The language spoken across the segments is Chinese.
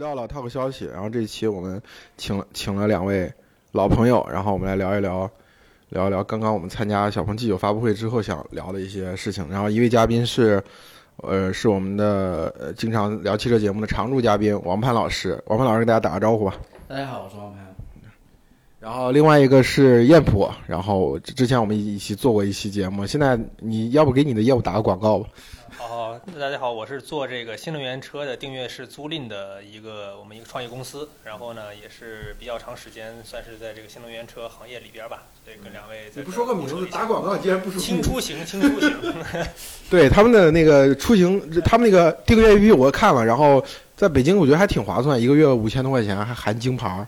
到了套个消息。然后这一期我们请请了两位老朋友，然后我们来聊一聊聊一聊刚刚我们参加小鹏 G 九发布会之后想聊的一些事情。然后一位嘉宾是呃是我们的经常聊汽车节目的常驻嘉宾王攀老师，王攀老师给大家打个招呼吧。大家好，我是王攀。然后另外一个是燕普，然后之前我们一起做过一期节目，现在你要不给你的业务打个广告吧？好，大家好，我是做这个新能源车的订阅式租赁的一个我们一个创业公司，然后呢也是比较长时间，算是在这个新能源车行业里边吧。对，跟两位你不说个名字打广告，竟然不说轻出行，轻出行。对他们的那个出行，他们那个订阅 APP 我看了，然后在北京我觉得还挺划算，一个月五千多块钱还含京牌。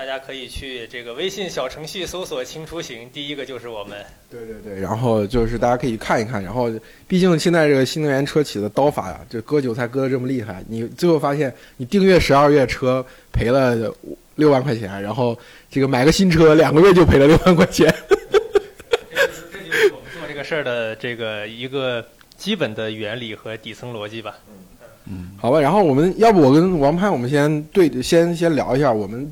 大家可以去这个微信小程序搜索“轻出行”，第一个就是我们。对对对，然后就是大家可以看一看，然后毕竟现在这个新能源车企的刀法呀，就割韭菜割的这么厉害，你最后发现你订阅十二月车赔了六万块钱，然后这个买个新车两个月就赔了六万块钱。这就是我们做这个事儿的这个一个基本的原理和底层逻辑吧。嗯嗯，好吧，然后我们要不我跟王潘，我们先对先先聊一下我们。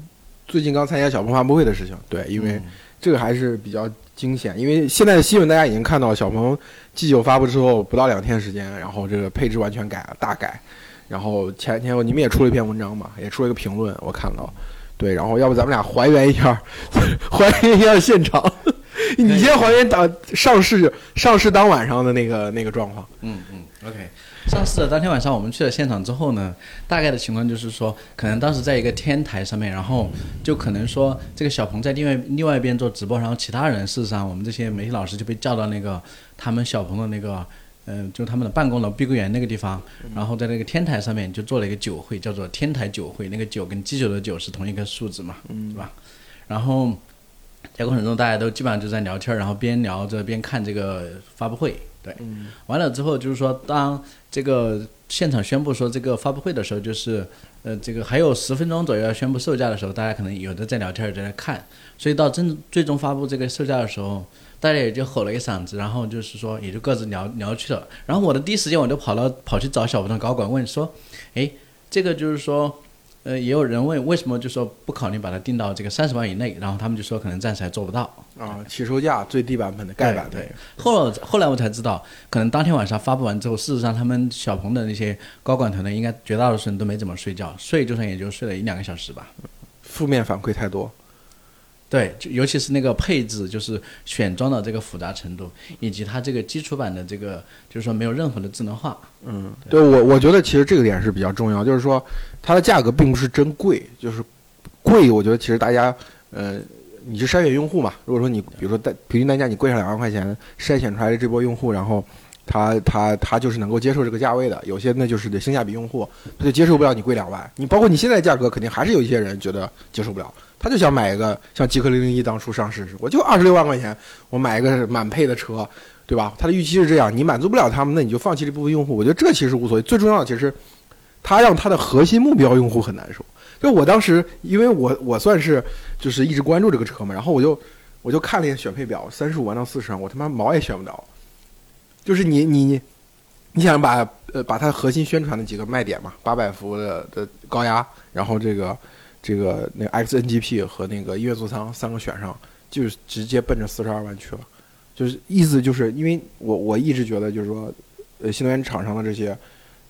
最近刚参加小鹏发布会的事情，对，因为这个还是比较惊险。因为现在的新闻大家已经看到，小鹏 G9 发布之后不到两天时间，然后这个配置完全改了，大改。然后前天你们也出了一篇文章嘛，也出了一个评论，我看到。对，然后要不咱们俩还原一下，还原一下现场。你先还原当上市上市当晚上的那个那个状况。嗯嗯，OK。上市的当天晚上，我们去了现场之后呢，大概的情况就是说，可能当时在一个天台上面，然后就可能说这个小鹏在另外另外一边做直播，然后其他人事实上我们这些媒体老师就被叫到那个他们小鹏的那个，嗯，就他们的办公楼碧桂园那个地方，然后在那个天台上面就做了一个酒会，叫做天台酒会，那个酒跟鸡酒的酒是同一个数字嘛，对吧？然后在过程中大家都基本上就在聊天，然后边聊着边看这个发布会。对，完了之后就是说，当这个现场宣布说这个发布会的时候，就是呃，这个还有十分钟左右要宣布售价的时候，大家可能有的在聊天，有的在看，所以到真最终发布这个售价的时候，大家也就吼了一嗓子，然后就是说也就各自聊聊去了。然后我的第一时间我就跑到跑去找小鹏的高管问说，哎，这个就是说。呃，也有人问为什么就说不考虑把它定到这个三十万以内，然后他们就说可能暂时还做不到啊，起售价最低版本的盖板对。后来后来我才知道，可能当天晚上发布完之后，事实上他们小鹏的那些高管团队应该绝大多数人都没怎么睡觉，睡就算也就睡了一两个小时吧。负面反馈太多。对，就尤其是那个配置，就是选装的这个复杂程度，以及它这个基础版的这个，就是说没有任何的智能化。嗯，对我我觉得其实这个点是比较重要，就是说它的价格并不是真贵，就是贵。我觉得其实大家，呃，你是筛选用户嘛？如果说你比如说单平均单价你贵上两万块钱，筛选出来的这波用户，然后他他他就是能够接受这个价位的。有些那就是得性价比用户，他就接受不了你贵两万。你包括你现在价格，肯定还是有一些人觉得接受不了。他就想买一个像极客零零一当初上市时，我就二十六万块钱，我买一个满配的车，对吧？他的预期是这样，你满足不了他们，那你就放弃这部分用户。我觉得这其实无所谓，最重要的其实，他让他的核心目标用户很难受。就我当时，因为我我算是就是一直关注这个车嘛，然后我就我就看了一眼选配表，三十五万到四十万，我他妈毛也选不着。就是你你你你想把呃把它核心宣传的几个卖点嘛，八百伏的的高压，然后这个。这个那个 XNGP 和那个音乐座舱三个选上，就是直接奔着四十二万去了，就是意思就是因为我我一直觉得就是说，呃，新能源厂商的这些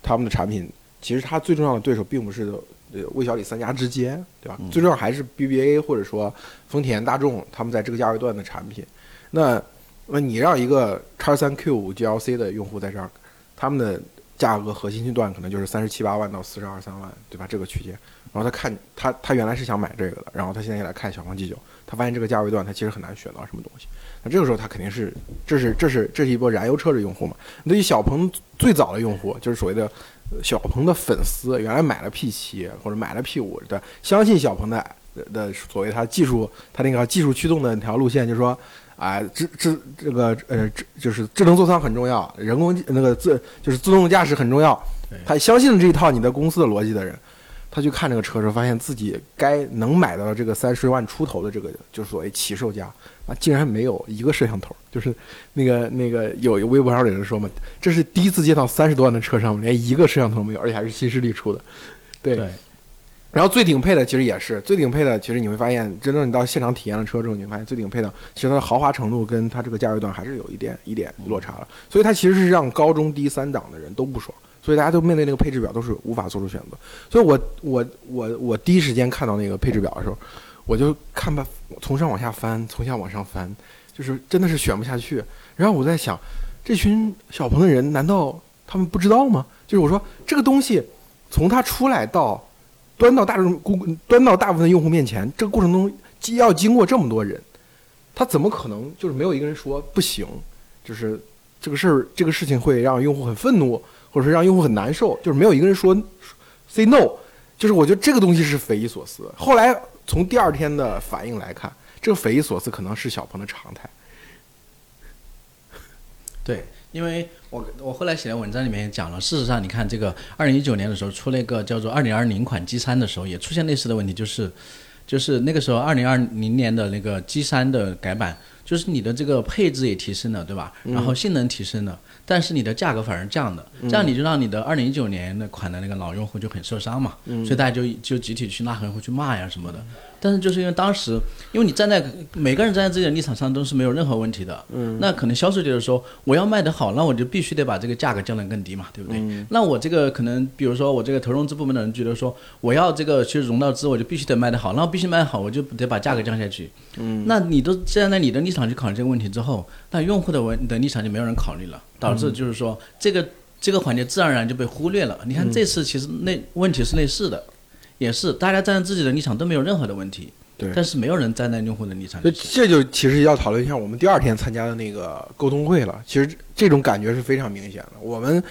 他们的产品，其实它最重要的对手并不是呃魏小李三家之间，对吧？最重要还是 BBA 或者说丰田、大众他们在这个价位段的产品。那那你让一个叉三 Q 五 GLC 的用户在这儿，他们的价格核心区段可能就是三十七八万到四十二三万，对吧？这个区间。然后他看他他原来是想买这个的，然后他现在又来看小鹏 G9，他发现这个价位段他其实很难选到什么东西。那这个时候他肯定是这是这是这是一波燃油车的用户嘛？对于小鹏最早的用户，就是所谓的小鹏的粉丝，原来买了 P 七或者买了 P 五对，相信小鹏的的所谓它技术，它那个技术驱动的那条路线，就是说，啊，智智这个呃智就是智能座舱很重要，人工那个自就是自动驾驶很重要，他相信了这一套你的公司的逻辑的人。他去看这个车时候，发现自己该能买到这个三十万出头的这个，就是所谓起售价啊，竟然没有一个摄像头。就是那个那个有微博上有人说嘛，这是第一次见到三十多万的车上连一个摄像头没有，而且还是新势力出的。对。对然后最顶配的其实也是最顶配的，其实你会发现，真正你到现场体验了车之后，你会发现最顶配的其实它的豪华程度跟它这个价位段还是有一点一点落差了。所以它其实是让高中低三档的人都不爽，所以大家都面对那个配置表都是无法做出选择。所以我我我我第一时间看到那个配置表的时候，我就看吧，从上往下翻，从下往上翻，就是真的是选不下去。然后我在想，这群小鹏的人难道他们不知道吗？就是我说这个东西从它出来到端到大众公端到大部分用户面前，这个过程中既要经过这么多人，他怎么可能就是没有一个人说不行？就是这个事儿，这个事情会让用户很愤怒，或者是让用户很难受，就是没有一个人说 say no。就是我觉得这个东西是匪夷所思。后来从第二天的反应来看，这个匪夷所思可能是小鹏的常态。对，因为我我后来写的文章里面也讲了，事实上你看这个二零一九年的时候出了一个叫做二零二零款 G 三的时候，也出现类似的问题，就是就是那个时候二零二零年的那个 G 三的改版，就是你的这个配置也提升了，对吧？然后性能提升了，但是你的价格反而降的，这样你就让你的二零一九年的款的那个老用户就很受伤嘛，所以大家就就集体去拉黑或去骂呀什么的。但是就是因为当时，因为你站在每个人站在自己的立场上都是没有任何问题的，嗯，那可能销售就是说我要卖得好，那我就必须得把这个价格降得更低嘛，对不对？那我这个可能比如说我这个投融资部门的人觉得说我要这个去融到资，我就必须得卖得好，那我必须卖得好，我就得把价格降下去，嗯，那你都站在你的立场去考虑这个问题之后，那用户的问的立场就没有人考虑了，导致就是说这个这个环节自然而然就被忽略了。你看这次其实那问题是类似的。也是，大家站在自己的立场都没有任何的问题，对，但是没有人站在用户的立场。所以这就其实要讨论一下我们第二天参加的那个沟通会了。其实这种感觉是非常明显的。我们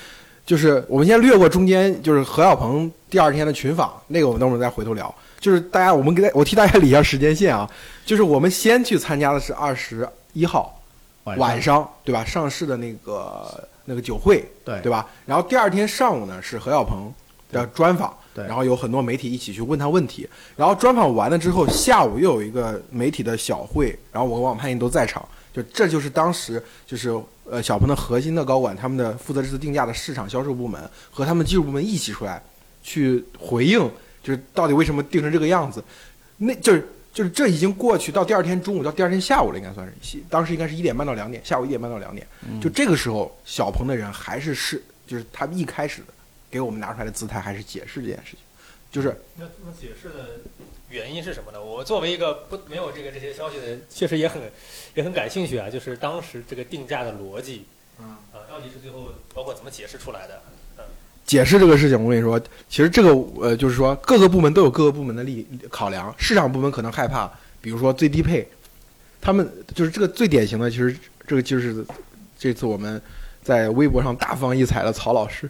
就是我们先略过中间，就是何小鹏第二天的群访，那个我们等会儿再回头聊。就是大家，我们给大我替大家理一下时间线啊。就是我们先去参加的是二十一号晚上，对吧？上市的那个那个酒会，对对吧？然后第二天上午呢是何小鹏的专访。然后有很多媒体一起去问他问题，然后专访完了之后，下午又有一个媒体的小会，然后我和王盼英都在场，就这就是当时就是呃小鹏的核心的高管，他们的负责这次定价的市场销售部门和他们技术部门一起出来去回应，就是到底为什么定成这个样子，那就是就是这已经过去到第二天中午到第二天下午了，应该算是，当时应该是一点半到两点，下午一点半到两点，就这个时候小鹏的人还是是就是他们一开始的。给我们拿出来的姿态还是解释这件事情，就是那那解释的原因是什么呢？我作为一个不没有这个这些消息的人，确实也很也很感兴趣啊。就是当时这个定价的逻辑，嗯啊，到底是最后包括怎么解释出来的？嗯，解释这个事情，我跟你说，其实这个呃，就是说各个部门都有各个部门的利考量。市场部门可能害怕，比如说最低配，他们就是这个最典型的，其实这个就是这次我们。在微博上大放异彩的曹老师，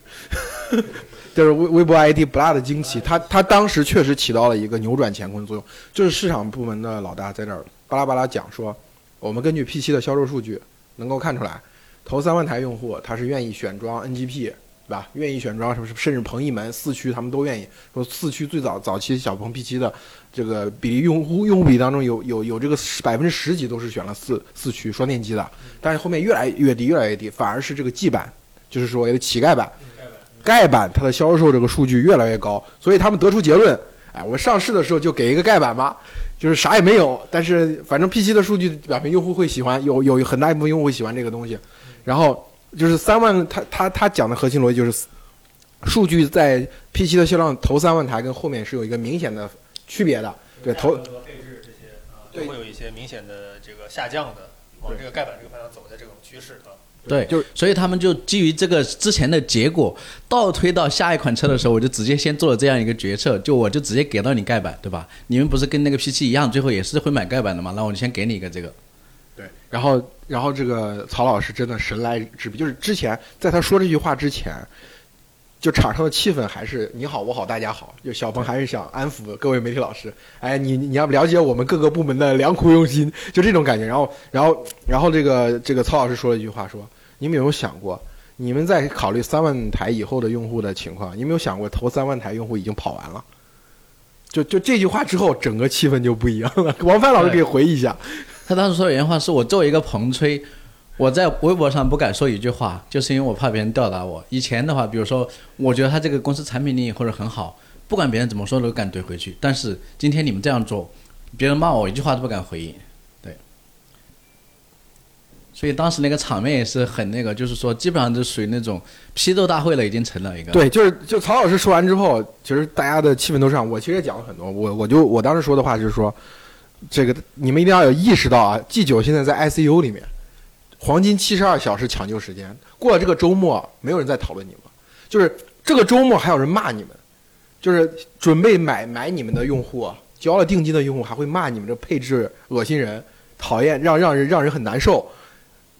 就是微微博 ID 不辣的惊奇，他他当时确实起到了一个扭转乾坤作用，就是市场部门的老大在这儿巴拉巴拉讲说，我们根据 P 七的销售数据能够看出来，头三万台用户他是愿意选装 NGP。对吧？愿意选装什么什么？甚至鹏翼门四驱，他们都愿意说四驱最早早期小鹏 P7 的这个比例用户用户比当中有有有这个百分之十几都是选了四四驱双电机的，但是后面越来越低，越来越低，反而是这个 G 版，就是说有乞丐版，丐版它的销售这个数据越来越高，所以他们得出结论，哎，我上市的时候就给一个丐版吧，就是啥也没有，但是反正 P7 的数据表明用户会喜欢，有有很大一部分用户会喜欢这个东西，然后。就是三万，他他他讲的核心逻辑就是，数据在 P 七的销量头三万台跟后面是有一个明显的区别的，对头配置这些啊，都会有一些明显的这个下降的，往这个盖板这个方向走的这种趋势啊。对，就是所以他们就基于这个之前的结果，倒推到下一款车的时候，我就直接先做了这样一个决策，就我就直接给到你盖板，对吧？你们不是跟那个 P7 一样，最后也是会买盖板的嘛？那我就先给你一个这个。对，然后。然后这个曹老师真的神来之笔，就是之前在他说这句话之前，就场上的气氛还是你好我好大家好，就小鹏还是想安抚各位媒体老师，哎，你你要了解我们各个部门的良苦用心，就这种感觉。然后然后然后这个这个曹老师说了一句话，说你们有没有想过，你们在考虑三万台以后的用户的情况，你有没有想过头三万台用户已经跑完了？就就这句话之后，整个气氛就不一样了。王帆老师可以回忆一下。他当时说原话是我作为一个彭吹，我在微博上不敢说一句话，就是因为我怕别人吊打我。以前的话，比如说，我觉得他这个公司产品力或者很好，不管别人怎么说都敢怼回去。但是今天你们这样做，别人骂我一句话都不敢回应，对。所以当时那个场面也是很那个，就是说基本上就属于那种批斗大会了，已经成了一个。对，就是就曹老师说完之后，其实大家的气氛都上。我其实也讲了很多，我我就我当时说的话就是说，这个你们一定要有意识到啊，G 九现在在 ICU 里面，黄金七十二小时抢救时间，过了这个周末，没有人在讨论你们，就是这个周末还有人骂你们，就是准备买买你们的用户，交了定金的用户还会骂你们这配置恶心人，讨厌，让让人让人很难受。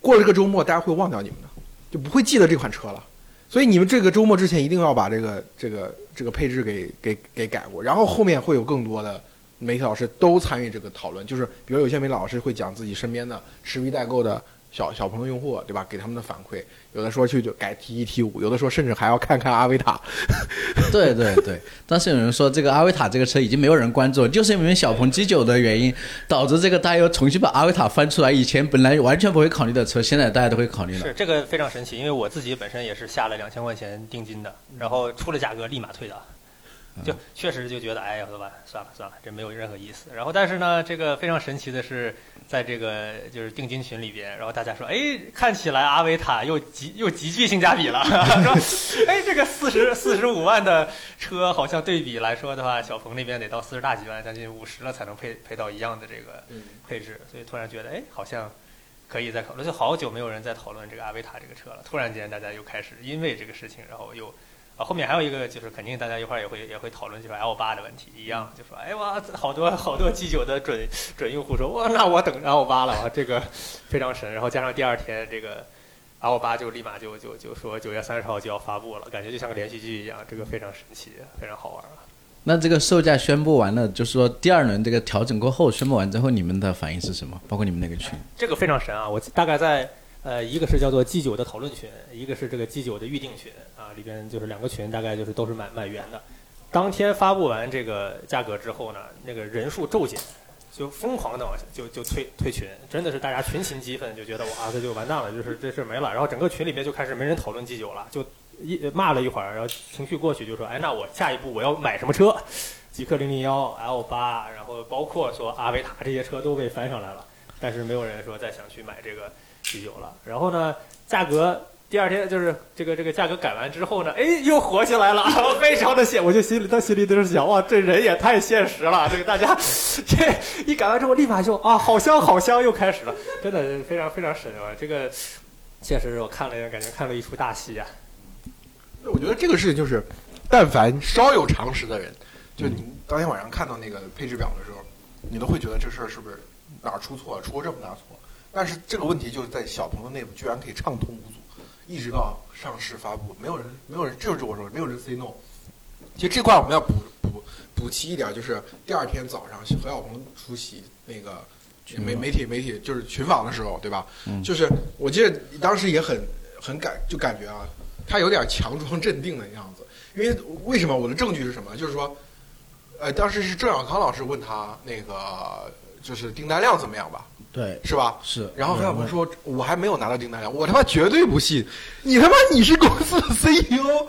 过了这个周末，大家会忘掉你们的，就不会记得这款车了。所以你们这个周末之前一定要把这个这个这个配置给给给改过，然后后面会有更多的媒体老师都参与这个讨论，就是比如有些媒体老师会讲自己身边的持币代购的小小朋友用户，对吧？给他们的反馈，有的说去就改 T 一 T 五，有的说甚至还要看看阿维塔。对对对，当时有人说这个阿维塔这个车已经没有人关注了，就是因为小鹏 G 九的原因，导致这个大家又重新把阿维塔翻出来。以前本来完全不会考虑的车，现在大家都会考虑了。是这个非常神奇，因为我自己本身也是下了两千块钱定金的，然后出了价格立马退的，就确实就觉得哎呀，老板算了算了，这没有任何意思。然后但是呢，这个非常神奇的是，在这个就是定金群里边，然后大家说，哎，看起来阿维塔又极又极具性价比了，说，哎，这个四十四十五万的车，好像对比来说的话，小鹏那边得到四十大几万，将近五十了才能配配到一样的这个配置，所以突然觉得，哎，好像可以再考虑。就好久没有人在讨论这个阿维塔这个车了，突然间大家又开始因为这个事情，然后又。啊，后面还有一个就是肯定大家一会儿也会也会讨论，就是 L 八的问题一样，就说哎哇，好多好多 G 九的准准用户说哇，那我等 L 八了啊，这个非常神。然后加上第二天这个 L 八就立马就就就说九月三十号就要发布了，感觉就像个连续剧一样，这个非常神奇，非常好玩啊。那这个售价宣布完了，就是说第二轮这个调整过后宣布完之后，你们的反应是什么？包括你们那个群？这个非常神啊！我大概在。呃，一个是叫做 G 九的讨论群，一个是这个 G 九的预定群啊，里边就是两个群，大概就是都是满满员的。当天发布完这个价格之后呢，那个人数骤减，就疯狂的往下就就退退群，真的是大家群情激愤，就觉得哇，这就完蛋了，就是这事没了。然后整个群里面就开始没人讨论 G 九了，就一骂了一会儿，然后情绪过去就说，哎，那我下一步我要买什么车？极氪零零幺 L 八，然后包括说阿维塔这些车都被翻上来了，但是没有人说再想去买这个。啤酒了，然后呢，价格第二天就是这个这个价格改完之后呢，哎，又火起来了，非常的现，我就心里他心里都是想，哇，这人也太现实了，这个大家这一改完之后，立马就啊，好香好香，又开始了，真的非常非常神啊，这个确实是我看了感觉看了一出大戏啊。我觉得这个事情就是，但凡稍有常识的人，就你当天晚上看到那个配置表的时候，你都会觉得这事儿是不是哪儿出错，出了这么大错。但是这个问题就是在小鹏的内部，居然可以畅通无阻，一直到上市发布，没有人，没有人，这就是我说，没有人 say no。其实这块我们要补补补齐一点，就是第二天早上何小鹏出席那个媒媒体媒体就是群访的时候，对吧？就是我记得当时也很很感就感觉啊，他有点强装镇定的样子。因为为什么？我的证据是什么？就是说，呃，当时是郑小康老师问他那个就是订单量怎么样吧？对，是吧？是。然后何小鹏说：“我还没有拿到订单量，我他妈绝对不信。你他妈你是公司的 CEO，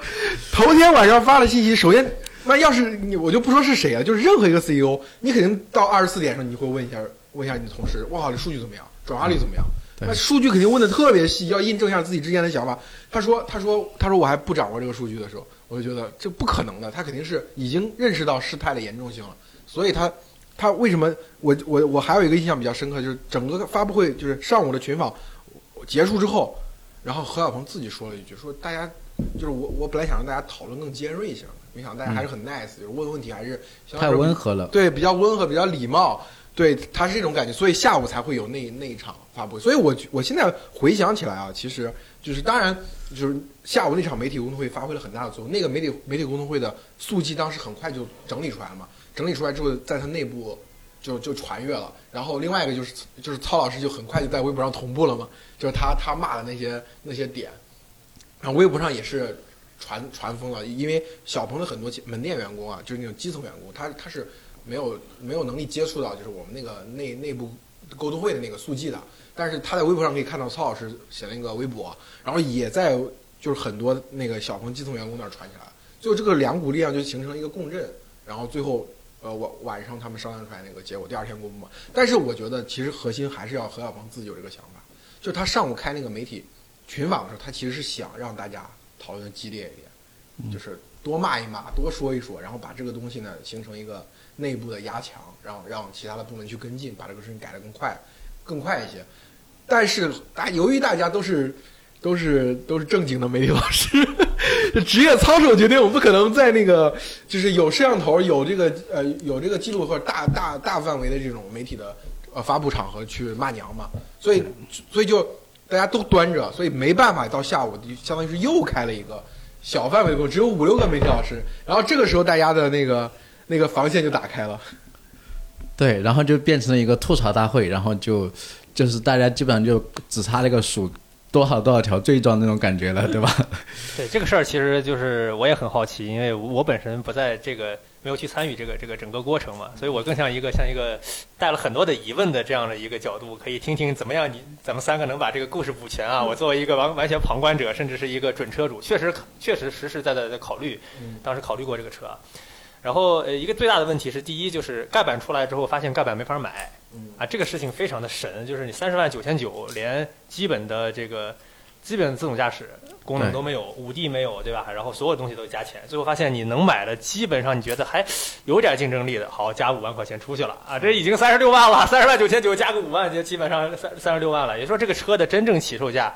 头天晚上发的信息，首先，那要是你，我就不说是谁了，就是任何一个 CEO，你肯定到二十四点上，你会问一下，问一下你的同事，哇，这数据怎么样？转化率怎么样？那数据肯定问的特别细，要印证一下自己之前的想法。他说，他说，他说我还不掌握这个数据的时候，我就觉得这不可能的，他肯定是已经认识到事态的严重性了，所以他。”他为什么？我我我还有一个印象比较深刻，就是整个发布会就是上午的群访结束之后，然后何小鹏自己说了一句，说大家就是我我本来想让大家讨论更尖锐一些，没想到大家还是很 nice，就是问问题还是太温和了，对，比较温和，比较礼貌，对，他是这种感觉，所以下午才会有那那一场发布会。所以我我现在回想起来啊，其实就是当然就是下午那场媒体沟通会发挥了很大的作用，那个媒体媒体沟通会的速记当时很快就整理出来了嘛。整理出来之后，在他内部就就传阅了。然后另外一个就是就是曹老师就很快就在微博上同步了嘛，就是他他骂的那些那些点，然后微博上也是传传疯了。因为小鹏的很多门店员工啊，就是那种基层员工，他他是没有没有能力接触到就是我们那个内内部沟通会的那个速记的。但是他在微博上可以看到曹老师写了一个微博，然后也在就是很多那个小鹏基层员工那儿传起来。最后这个两股力量就形成了一个共振，然后最后呃晚晚上他们商量出来那个结果，第二天公布嘛。但是我觉得其实核心还是要何小鹏自己有这个想法，就他上午开那个媒体群访的时候，他其实是想让大家讨论的激烈一点，就是多骂一骂，多说一说，然后把这个东西呢形成一个内部的压强，让让其他的部门去跟进，把这个事情改得更快，更快一些。但是大由于大家都是都是都是正经的媒体老师，职业操守决定，我不可能在那个就是有摄像头、有这个呃有这个记录或者大大大范围的这种媒体的呃发布场合去骂娘嘛，所以所以就大家都端着，所以没办法到下午就相当于是又开了一个小范围的，只有五六个媒体老师，然后这个时候大家的那个那个防线就打开了。对，然后就变成了一个吐槽大会，然后就就是大家基本上就只差那个数多少多少条罪状那种感觉了，对吧？对这个事儿，其实就是我也很好奇，因为我本身不在这个没有去参与这个这个整个过程嘛，所以我更像一个像一个带了很多的疑问的这样的一个角度，可以听听怎么样你咱们三个能把这个故事补全啊？我作为一个完完全旁观者，甚至是一个准车主，确实确实实实在在在考虑，当时考虑过这个车啊。然后呃，一个最大的问题是，第一就是盖板出来之后，发现盖板没法买，啊，这个事情非常的神，就是你三十万九千九，连基本的这个基本自动驾驶功能都没有，五 D 没有，对吧？然后所有东西都加钱，最后发现你能买的基本上你觉得还有点竞争力的，好加五万块钱出去了啊，这已经三十六万了，三十万九千九加个五万就基本上三三十六万了，也就是说这个车的真正起售价。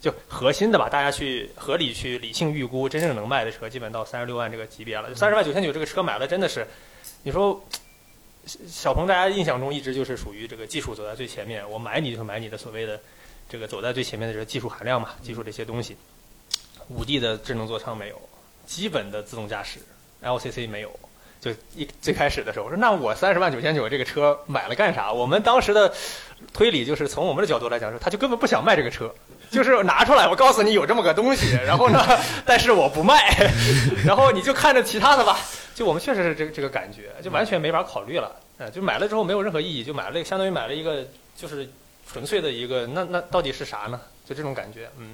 就核心的吧，大家去合理去理性预估，真正能卖的车，基本到三十六万这个级别了。三十万九千九这个车买了，真的是，你说小鹏，大家印象中一直就是属于这个技术走在最前面，我买你就是买你的所谓的这个走在最前面的这个技术含量嘛，技术这些东西。五 D 的智能座舱没有，基本的自动驾驶 LCC 没有。就一最开始的时候，我说那我三十万九千九这个车买了干啥？我们当时的推理就是从我们的角度来讲，说他就根本不想卖这个车。就是拿出来，我告诉你有这么个东西，然后呢，但是我不卖，然后你就看着其他的吧。就我们确实是这个这个感觉，就完全没法考虑了。嗯，就买了之后没有任何意义，就买了相当于买了一个就是纯粹的一个，那那到底是啥呢？就这种感觉，嗯。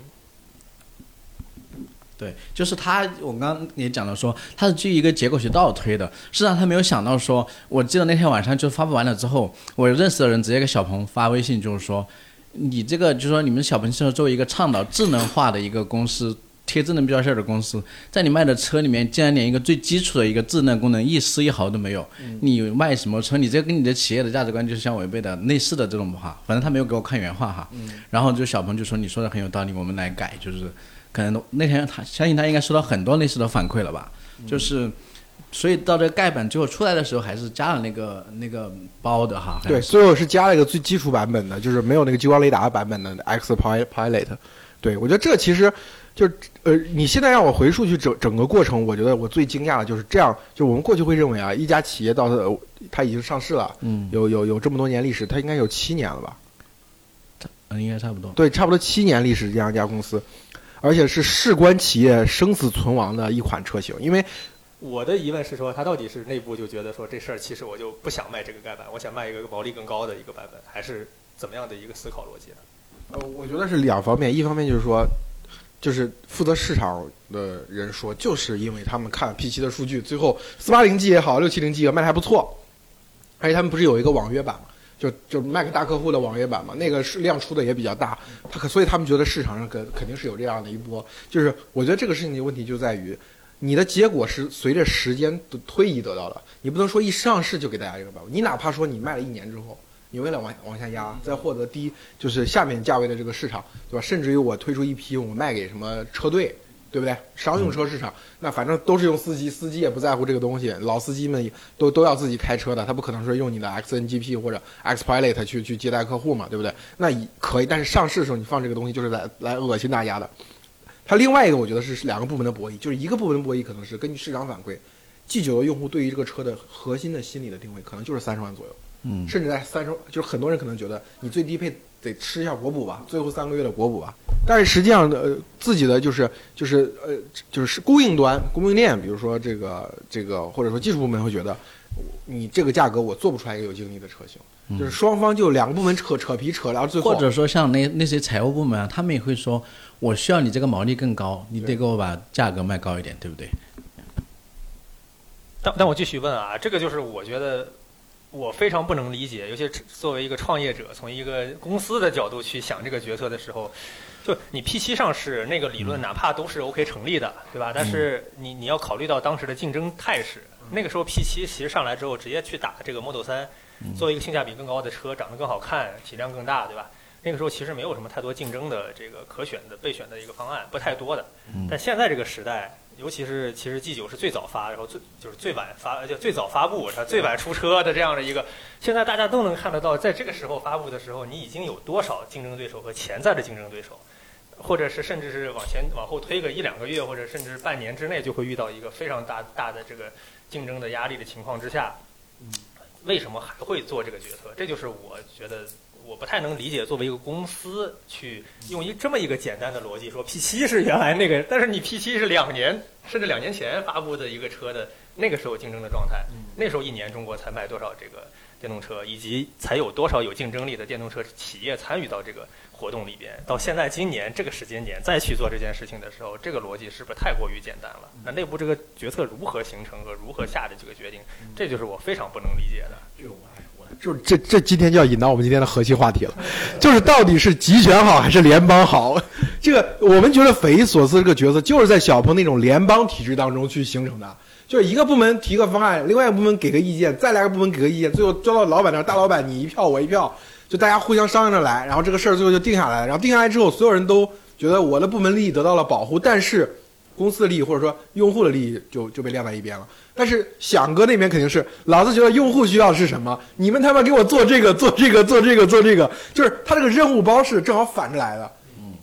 对，就是他，我刚刚也讲了，说他是基于一个结果去倒推的。实际上他没有想到说，我记得那天晚上就发布完了之后，我认识的人直接给小鹏发微信，就是说。你这个就是说，你们小鹏汽车作为一个倡导智能化的一个公司，贴智能标签的公司，在你卖的车里面，竟然连一个最基础的一个智能功能一丝一毫都没有，你卖什么车？你这跟你的企业的价值观就是相违背的，类似的这种话，反正他没有给我看原话哈。然后就小鹏就说你说的很有道理，我们来改，就是可能那天他相信他应该收到很多类似的反馈了吧，就是。所以到这个盖板最后出来的时候，还是加了那个那个包的哈。对，最后是加了一个最基础版本的，就是没有那个激光雷达版本的 X Pilot。对，我觉得这其实就呃，你现在让我回溯去整整个过程，我觉得我最惊讶的就是这样。就我们过去会认为啊，一家企业到它它已经上市了，嗯，有有有这么多年历史，它应该有七年了吧？嗯，应该差不多。对，差不多七年历史这样一家公司，而且是事关企业生死存亡的一款车型，因为。我的疑问是说，他到底是内部就觉得说这事儿其实我就不想卖这个盖板，我想卖一个毛利更高的一个版本，还是怎么样的一个思考逻辑呢？呃，我觉得是两方面，一方面就是说，就是负责市场的人说，就是因为他们看 P7 的数据，最后四八零 G 也好，六七零 G 也卖的还不错，而且他们不是有一个网约版嘛，就就卖给大客户的网约版嘛，那个是量出的也比较大，他可所以他们觉得市场上肯肯定是有这样的一波，就是我觉得这个事情的问题就在于。你的结果是随着时间的推移得到的，你不能说一上市就给大家这个版本。你哪怕说你卖了一年之后，你为了往往下压，再获得低就是下面价位的这个市场，对吧？甚至于我推出一批，我卖给什么车队，对不对？商用车市场，那反正都是用司机，司机也不在乎这个东西，老司机们都都要自己开车的，他不可能说用你的 XNGP 或者 XPilot 去去接待客户嘛，对不对？那可以，但是上市的时候你放这个东西就是来来恶心大家的。它另外一个，我觉得是两个部门的博弈，就是一个部门的博弈可能是根据市场反馈，G 九的用户对于这个车的核心的心理的定位可能就是三十万左右，嗯，甚至在三十，就是很多人可能觉得你最低配得吃一下国补吧，最后三个月的国补吧，但是实际上呃自己的就是就是呃就是供应端供应链，比如说这个这个或者说技术部门会觉得，你这个价格我做不出来一个有竞争力的车型。就是双方就两个部门扯扯皮扯到最后，或者说像那那些财务部门啊，他们也会说，我需要你这个毛利更高，你得给我把价格卖高一点，对不对？但但我继续问啊，这个就是我觉得我非常不能理解，尤其作为一个创业者，从一个公司的角度去想这个决策的时候，就你 P 七上市那个理论，哪怕都是 OK 成立的，对吧？但是你你要考虑到当时的竞争态势，那个时候 P 七其实上来之后，直接去打这个 Model 三，作为一个性价比更高的车，长得更好看，体量更大，对吧？那个时候其实没有什么太多竞争的这个可选的备选的一个方案，不太多的。但现在这个时代，尤其是其实 G 九是最早发，然后最就是最晚发，就最早发布，它最晚出车的这样的一个，现在大家都能看得到，在这个时候发布的时候，你已经有多少竞争对手和潜在的竞争对手，或者是甚至是往前往后推个一两个月，或者甚至半年之内，就会遇到一个非常大大的这个竞争的压力的情况之下，为什么还会做这个决策？这就是我觉得。我不太能理解，作为一个公司去用一这么一个简单的逻辑说，P 七是原来那个，但是你 P 七是两年甚至两年前发布的一个车的那个时候竞争的状态，那时候一年中国才卖多少这个电动车，以及才有多少有竞争力的电动车企业参与到这个活动里边。到现在今年这个时间点再去做这件事情的时候，这个逻辑是不是太过于简单了？那内部这个决策如何形成和如何下的这个决定，这就是我非常不能理解的。就这这今天就要引到我们今天的核心话题了，就是到底是集权好还是联邦好？这个我们觉得匪夷所思这个角色就是在小鹏那种联邦体制当中去形成的，就是一个部门提个方案，另外一个部门给个意见，再来个部门给个意见，最后交到老板那儿，大老板你一票我一票，就大家互相商量着来，然后这个事儿最后就定下来。然后定下来之后，所有人都觉得我的部门利益得到了保护，但是公司的利益或者说用户的利益就就被晾在一边了。但是响哥那边肯定是，老子觉得用户需要是什么？你们他妈给我做这个做这个做这个做这个，就是他这个任务包是正好反着来的。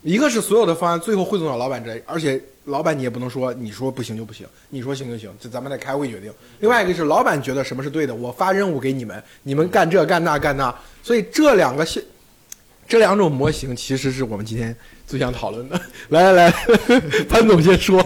一个是所有的方案最后汇总到老板这，而且老板你也不能说你说不行就不行，你说行就行，就咱们得开会决定。另外一个是老板觉得什么是对的，我发任务给你们，你们干这干那干那。所以这两个现这两种模型其实是我们今天最想讨论的。来 来来，潘总先说。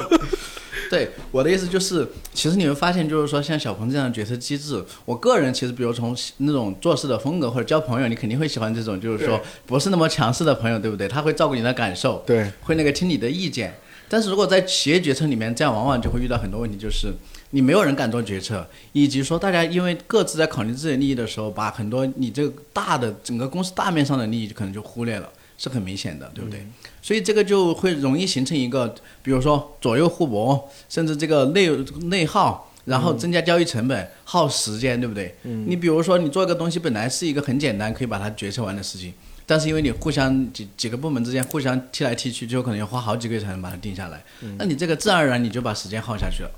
对我的意思就是，其实你会发现，就是说像小鹏这样的决策机制，我个人其实，比如从那种做事的风格或者交朋友，你肯定会喜欢这种，就是说不是那么强势的朋友，对不对？他会照顾你的感受，对，会那个听你的意见。但是如果在企业决策里面，这样往往就会遇到很多问题，就是你没有人敢做决策，以及说大家因为各自在考虑自己利益的时候，把很多你这个大的整个公司大面上的利益可能就忽略了。是很明显的，对不对？所以这个就会容易形成一个，比如说左右互搏，甚至这个内内耗，然后增加交易成本，耗时间，对不对？你比如说，你做一个东西本来是一个很简单可以把它决策完的事情，但是因为你互相几几个部门之间互相踢来踢去，就可能要花好几个月才能把它定下来。那你这个自然而然你就把时间耗下去了。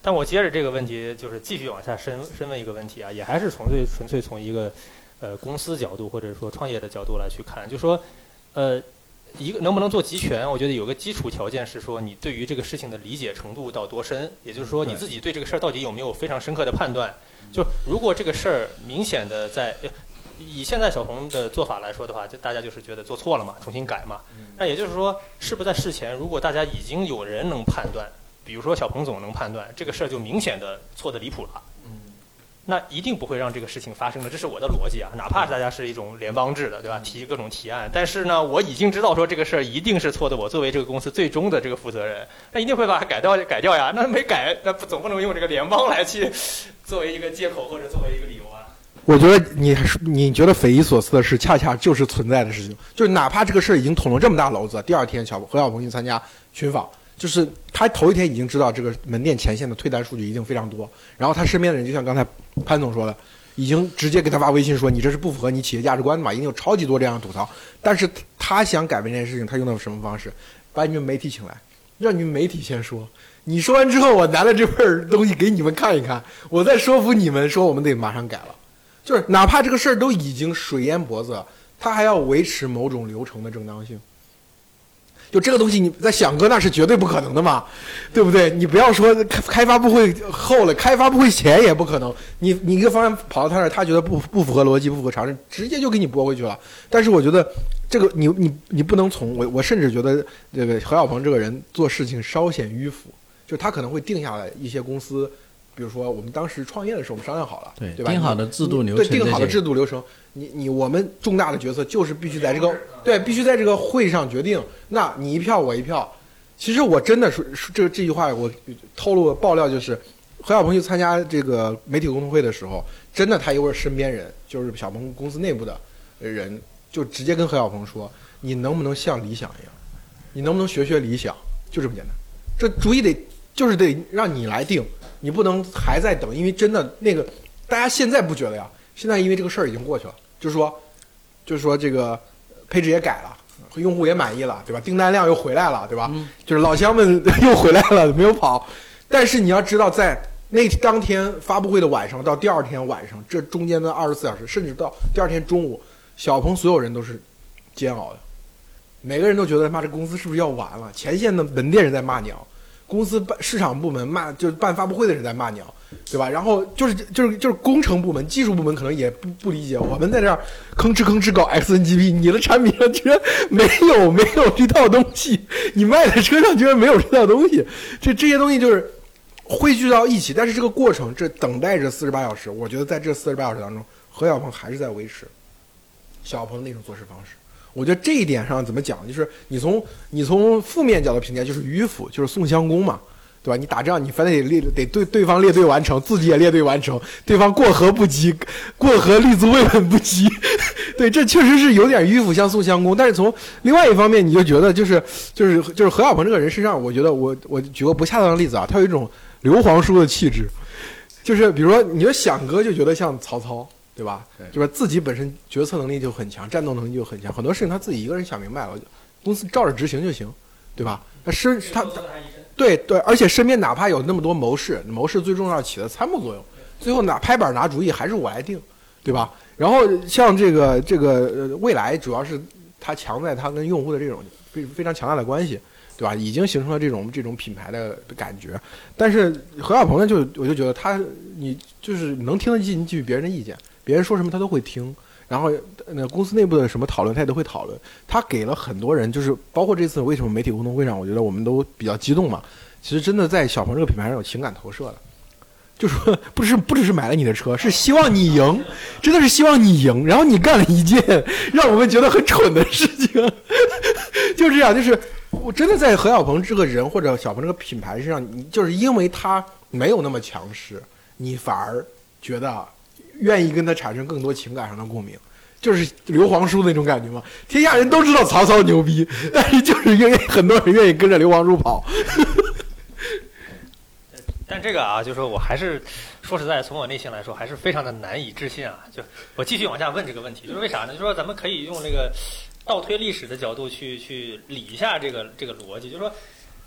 但我接着这个问题，就是继续往下深深问一个问题啊，也还是纯粹纯粹从一个。呃，公司角度或者说创业的角度来去看，就说，呃，一个能不能做集权？我觉得有个基础条件是说，你对于这个事情的理解程度到多深，也就是说，你自己对这个事儿到底有没有非常深刻的判断？就如果这个事儿明显的在，以现在小鹏的做法来说的话，就大家就是觉得做错了嘛，重新改嘛。那也就是说，是不是在事前，如果大家已经有人能判断，比如说小鹏总能判断这个事儿就明显的错的离谱了。那一定不会让这个事情发生的，这是我的逻辑啊！哪怕大家是一种联邦制的，对吧？提各种提案，但是呢，我已经知道说这个事儿一定是错的。我作为这个公司最终的这个负责人，那一定会把它改掉改掉呀。那没改，那不总不能用这个联邦来去作为一个借口或者作为一个理由啊？我觉得你你觉得匪夷所思的事，恰恰就是存在的事情。就是哪怕这个事儿已经捅了这么大娄子，第二天小何小鹏去参加群访。就是他头一天已经知道这个门店前线的退单数据一定非常多，然后他身边的人就像刚才潘总说的，已经直接给他发微信说你这是不符合你企业价值观的嘛，已经有超级多这样的吐槽。但是他想改变这件事情，他用的什么方式？把你们媒体请来，让你们媒体先说。你说完之后，我拿了这份东西给你们看一看，我再说服你们说我们得马上改了。就是哪怕这个事儿都已经水淹脖子，他还要维持某种流程的正当性。就这个东西，你在响哥那是绝对不可能的嘛，对不对？你不要说开发布会后了，开发布会前也不可能。你你一个方案跑到他那，他觉得不不符合逻辑，不符合常识，直接就给你拨回去了。但是我觉得这个你你你不能从我我甚至觉得这个何小鹏这个人做事情稍显迂腐，就他可能会定下来一些公司。比如说，我们当时创业的时候，我们商量好了，对对吧？定好的制度流程，对定好的制度流程，你你我们重大的决策就是必须在这个对必须在这个会上决定。那你一票我一票，其实我真的说这这句话，我透露爆料就是，何小鹏去参加这个媒体沟通会的时候，真的他一会儿身边人，就是小鹏公司内部的人，就直接跟何小鹏说：“你能不能像理想一样？你能不能学学理想？就这么简单。这主意得就是得让你来定，你不能还在等，因为真的那个大家现在不觉得呀，现在因为这个事儿已经过去了，就是说，就是说这个配置也改了。”用户也满意了，对吧？订单量又回来了，对吧？就是老乡们又回来了，没有跑。但是你要知道，在那当天发布会的晚上到第二天晚上，这中间的二十四小时，甚至到第二天中午，小鹏所有人都是煎熬的，每个人都觉得他妈这公司是不是要完了？前线的门店人在骂娘，公司办市场部门骂，就是办发布会的人在骂鸟。对吧？然后就是就是就是工程部门、技术部门可能也不不理解，我们在这儿吭哧吭哧搞 XNGP，你的产品上居然没有没有这套东西，你卖的车上居然没有这套东西，这这些东西就是汇聚到一起。但是这个过程，这等待着四十八小时，我觉得在这四十八小时当中，何小鹏还是在维持小鹏那种做事方式。我觉得这一点上怎么讲，就是你从你从负面角度评价，就是迂腐，就是宋襄公嘛。对吧？你打仗，你反正得列得对对方列队完成，自己也列队完成。对方过河不及，过河立足未稳不及。对，这确实是有点迂腐，像宋襄公。但是从另外一方面，你就觉得就是就是就是何小鹏这个人身上，我觉得我我举个不恰当的例子啊，他有一种刘皇叔的气质，就是比如说，你说响哥就觉得像曹操，对吧？对吧？自己本身决策能力就很强，战斗能力就很强，很多事情他自己一个人想明白了，公司照着执行就行，对吧？他身他。对对，而且身边哪怕有那么多谋士，谋士最重要起的参谋作用，最后拿拍板拿主意还是我来定，对吧？然后像这个这个未来，主要是它强在它跟用户的这种非非常强大的关系，对吧？已经形成了这种这种品牌的感觉。但是何小鹏呢，就我就觉得他你就是能听得进去别人的意见，别人说什么他都会听。然后，那公司内部的什么讨论，他也都会讨论。他给了很多人，就是包括这次为什么媒体沟通会上，我觉得我们都比较激动嘛。其实真的在小鹏这个品牌上有情感投射的，就说 不是不只是买了你的车，是希望你赢，真的是希望你赢。然后你干了一件让我们觉得很蠢的事情，就这样，就是我真的在何小鹏这个人或者小鹏这个品牌身上，你就是因为他没有那么强势，你反而觉得。愿意跟他产生更多情感上的共鸣，就是刘皇叔那种感觉嘛。天下人都知道曹操牛逼，但是就是因为很多人愿意跟着刘皇叔跑。但这个啊，就是说我还是说实在，从我内心来说，还是非常的难以置信啊。就我继续往下问这个问题，就是为啥呢？就是说咱们可以用这个倒推历史的角度去去理一下这个这个逻辑，就是说。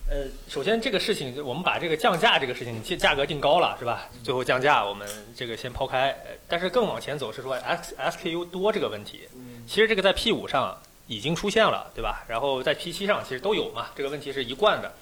呃，首先这个事情，我们把这个降价这个事情，价价格定高了，是吧？最后降价，我们这个先抛开。但是更往前走是说，X SKU 多这个问题，其实这个在 P 五上已经出现了，对吧？然后在 P 七上其实都有嘛，这个问题是一贯的。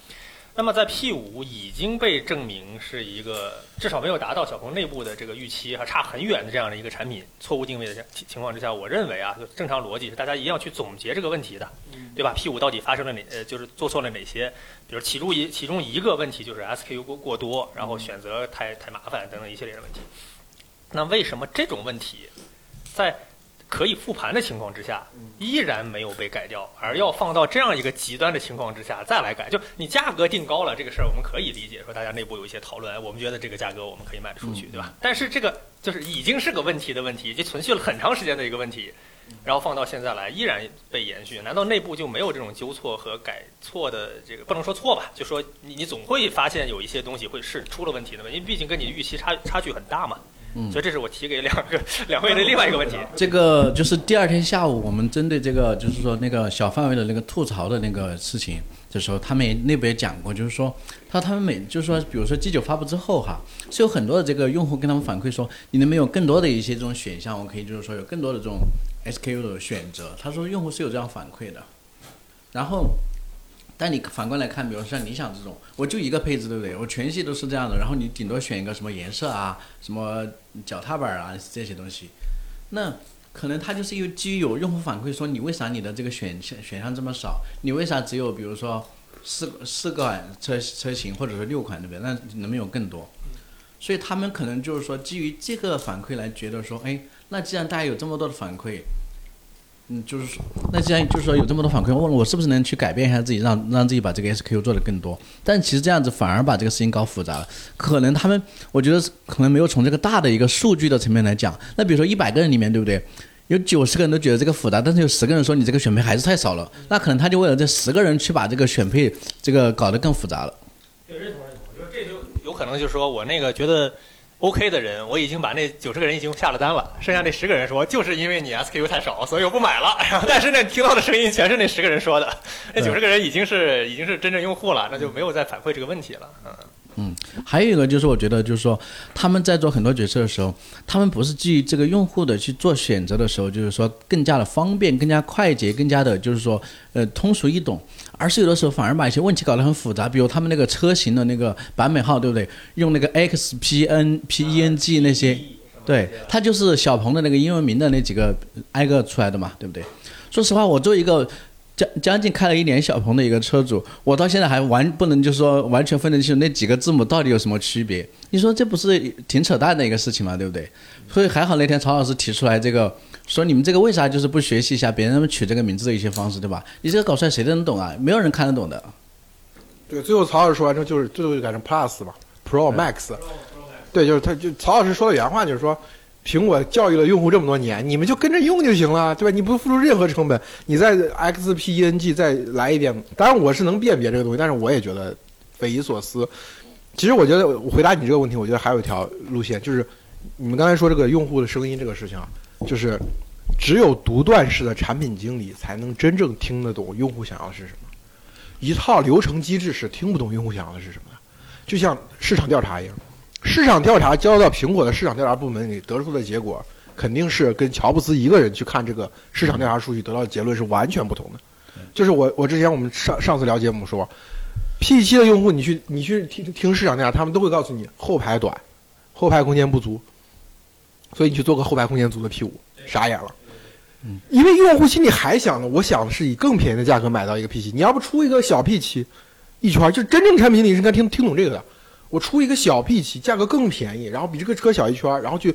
那么在 P 五已经被证明是一个至少没有达到小鹏内部的这个预期，还差很远的这样的一个产品，错误定位的情情况之下，我认为啊，就正常逻辑是大家一定要去总结这个问题的，对吧？P 五到底发生了哪呃，就是做错了哪些？比如其中一其中一个问题就是 SKU 过过多，然后选择太太麻烦等等一系列的问题。那为什么这种问题在？可以复盘的情况之下，依然没有被改掉，而要放到这样一个极端的情况之下再来改，就你价格定高了这个事儿，我们可以理解，说大家内部有一些讨论，我们觉得这个价格我们可以卖得出去，对吧？但是这个就是已经是个问题的问题，已经存续了很长时间的一个问题，然后放到现在来依然被延续，难道内部就没有这种纠错和改错的这个不能说错吧？就说你你总会发现有一些东西会是出了问题的嘛，因为毕竟跟你预期差差距很大嘛。嗯，所以这是我提给两个 两位的另外一个问题。这个就是第二天下午，我们针对这个就是说那个小范围的那个吐槽的那个事情的时候，他们也内部也讲过，就是说他他们每就是说，比如说 G 九发布之后哈，是有很多的这个用户跟他们反馈说，你能不能有更多的一些这种选项，我可以就是说有更多的这种 SKU 的选择。他说用户是有这样反馈的，然后。但你反过来看，比如说像理想这种，我就一个配置，对不对？我全系都是这样的，然后你顶多选一个什么颜色啊，什么脚踏板啊这些东西，那可能它就是有基于有用户反馈说，你为啥你的这个选项选项这么少？你为啥只有比如说四四个车车型或者是六款，对不对？那能不能有更多？所以他们可能就是说基于这个反馈来觉得说，哎，那既然大家有这么多的反馈。嗯，就是说，那既然就是说有这么多反馈，问我是不是能去改变一下自己，让让自己把这个 SKU 做得更多？但其实这样子反而把这个事情搞复杂了。可能他们，我觉得可能没有从这个大的一个数据的层面来讲。那比如说一百个人里面，对不对？有九十个人都觉得这个复杂，但是有十个人说你这个选配还是太少了。那可能他就为了这十个人去把这个选配这个搞得更复杂了。对，认同认同，我觉得这就有可能就是说我那个觉得 OK 的人，我已经把那九十个人已经下了单了，剩下那十个人说就是因为你 SKU 太少，所以我不买了。但是呢，听到的声音全是那十个人说的，那九十个人已经是已经是真正用户了，那就没有再反馈这个问题了。嗯。嗯，还有一个就是，我觉得就是说，他们在做很多决策的时候，他们不是基于这个用户的去做选择的时候，就是说更加的方便、更加快捷、更加的，就是说呃通俗易懂，而是有的时候反而把一些问题搞得很复杂。比如他们那个车型的那个版本号，对不对？用那个 X P N P E N G 那些，对，它就是小鹏的那个英文名的那几个挨个出来的嘛，对不对？说实话，我作为一个。将将近开了一年小鹏的一个车主，我到现在还完不能就是说完全分得清楚那几个字母到底有什么区别。你说这不是挺扯淡的一个事情嘛？对不对？所以还好那天曹老师提出来这个，说你们这个为啥就是不学习一下别人取这个名字的一些方式，对吧？你这个搞出来谁都能懂啊，没有人看得懂的。对，最后曹老师说完之后就是最后就改成 Plus 嘛，Pro Max。对，就是他就曹老师说的原话就是说。苹果教育了用户这么多年，你们就跟着用就行了，对吧？你不付出任何成本，你在 XPENG 再来一遍。当然，我是能辨别这个东西，但是我也觉得匪夷所思。其实，我觉得我回答你这个问题，我觉得还有一条路线，就是你们刚才说这个用户的声音这个事情啊，就是只有独断式的产品经理才能真正听得懂用户想要的是什么，一套流程机制是听不懂用户想要的是什么的，就像市场调查一样。市场调查交到苹果的市场调查部门里得出的结果，肯定是跟乔布斯一个人去看这个市场调查数据得到的结论是完全不同的。就是我我之前我们上上次聊节目说，P 七的用户你去你去听听市场调查，他们都会告诉你后排短，后排空间不足，所以你去做个后排空间足的 P 五傻眼了。因为用户心里还想呢，我想的是以更便宜的价格买到一个 P 七你要不出一个小 P 七一圈就真正产品经理是应该听听懂这个的。我出一个小 P 七价格更便宜，然后比这个车小一圈，然后去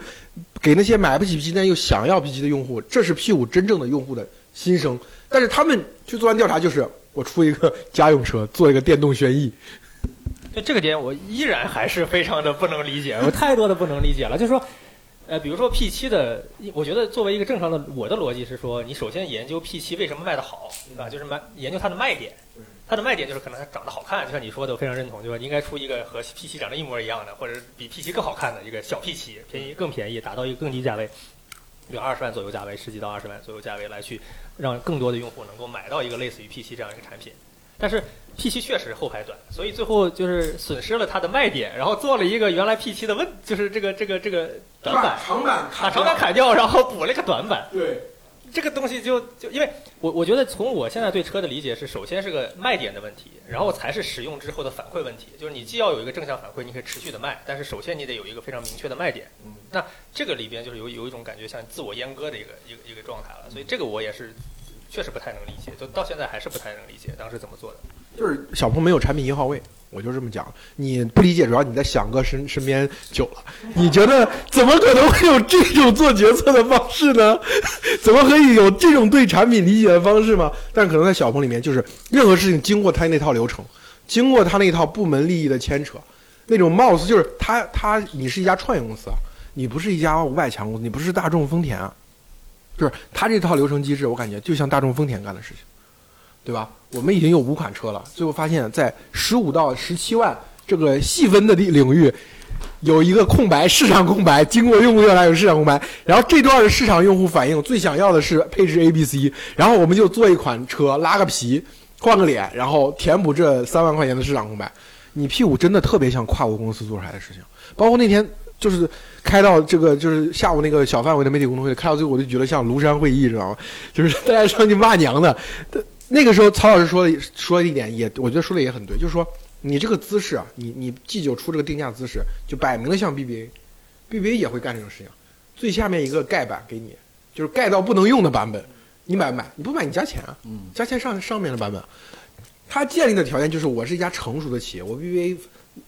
给那些买不起 P 七但又想要 P 七的用户，这是 P 五真正的用户的心声。但是他们去做完调查，就是我出一个家用车，做一个电动轩逸。对这个点，我依然还是非常的不能理解，有太多的不能理解了。就是说，呃，比如说 P 七的，我觉得作为一个正常的，我的逻辑是说，你首先研究 P 七为什么卖得好，对吧？就是卖研究它的卖点。它的卖点就是可能它长得好看，就像你说的，我非常认同，就是应该出一个和 P 七长得一模一样的，或者比 P 七更好看的一个小 P 七便宜更便宜，达到一个更低价位，比如二十万左右价位，十几到二十万左右价位来去让更多的用户能够买到一个类似于 P 七这样一个产品。但是 P7 确实后排短，所以最后就是损失了它的卖点，然后做了一个原来 P 七的问，就是这个这个这个短板，长板把长板砍掉，然后补了一个短板。对。这个东西就就因为我我觉得从我现在对车的理解是，首先是个卖点的问题，然后才是使用之后的反馈问题。就是你既要有一个正向反馈，你可以持续的卖，但是首先你得有一个非常明确的卖点。那这个里边就是有有一种感觉像自我阉割的一个一个一个状态了。所以这个我也是确实不太能理解，就到现在还是不太能理解当时怎么做的。就是小鹏没有产品一号位。我就这么讲，你不理解，主要你在响哥身身边久了，你觉得怎么可能会有这种做决策的方式呢？怎么可以有这种对产品理解的方式吗？但可能在小鹏里面，就是任何事情经过他那套流程，经过他那套部门利益的牵扯，那种貌似就是他他你是一家创业公司啊，你不是一家五百强公司，你不是大众丰田啊，就是他这套流程机制，我感觉就像大众丰田干的事情。对吧？我们已经有五款车了，最后发现，在十五到十七万这个细分的领域，有一个空白，市场空白。经过用户调查，有市场空白。然后这段的市场用户反映最想要的是配置 A、B、C，然后我们就做一款车，拉个皮，换个脸，然后填补这三万块钱的市场空白。你 P 五真的特别像跨国公司做出来的事情，包括那天就是开到这个就是下午那个小范围的媒体沟通会，开到最后我就觉得像庐山会议，知道吗？就是大家上去骂娘的。那个时候，曹老师说的说的一点也，我觉得说的也很对，就是说你这个姿势啊，你你 G 九出这个定价姿势，就摆明了像 BBA，BBA 也会干这种事情，最下面一个盖板给你，就是盖到不能用的版本，你买不买？你不买你加钱啊，加钱上上面的版本。它建立的条件就是我是一家成熟的企业，我 BBA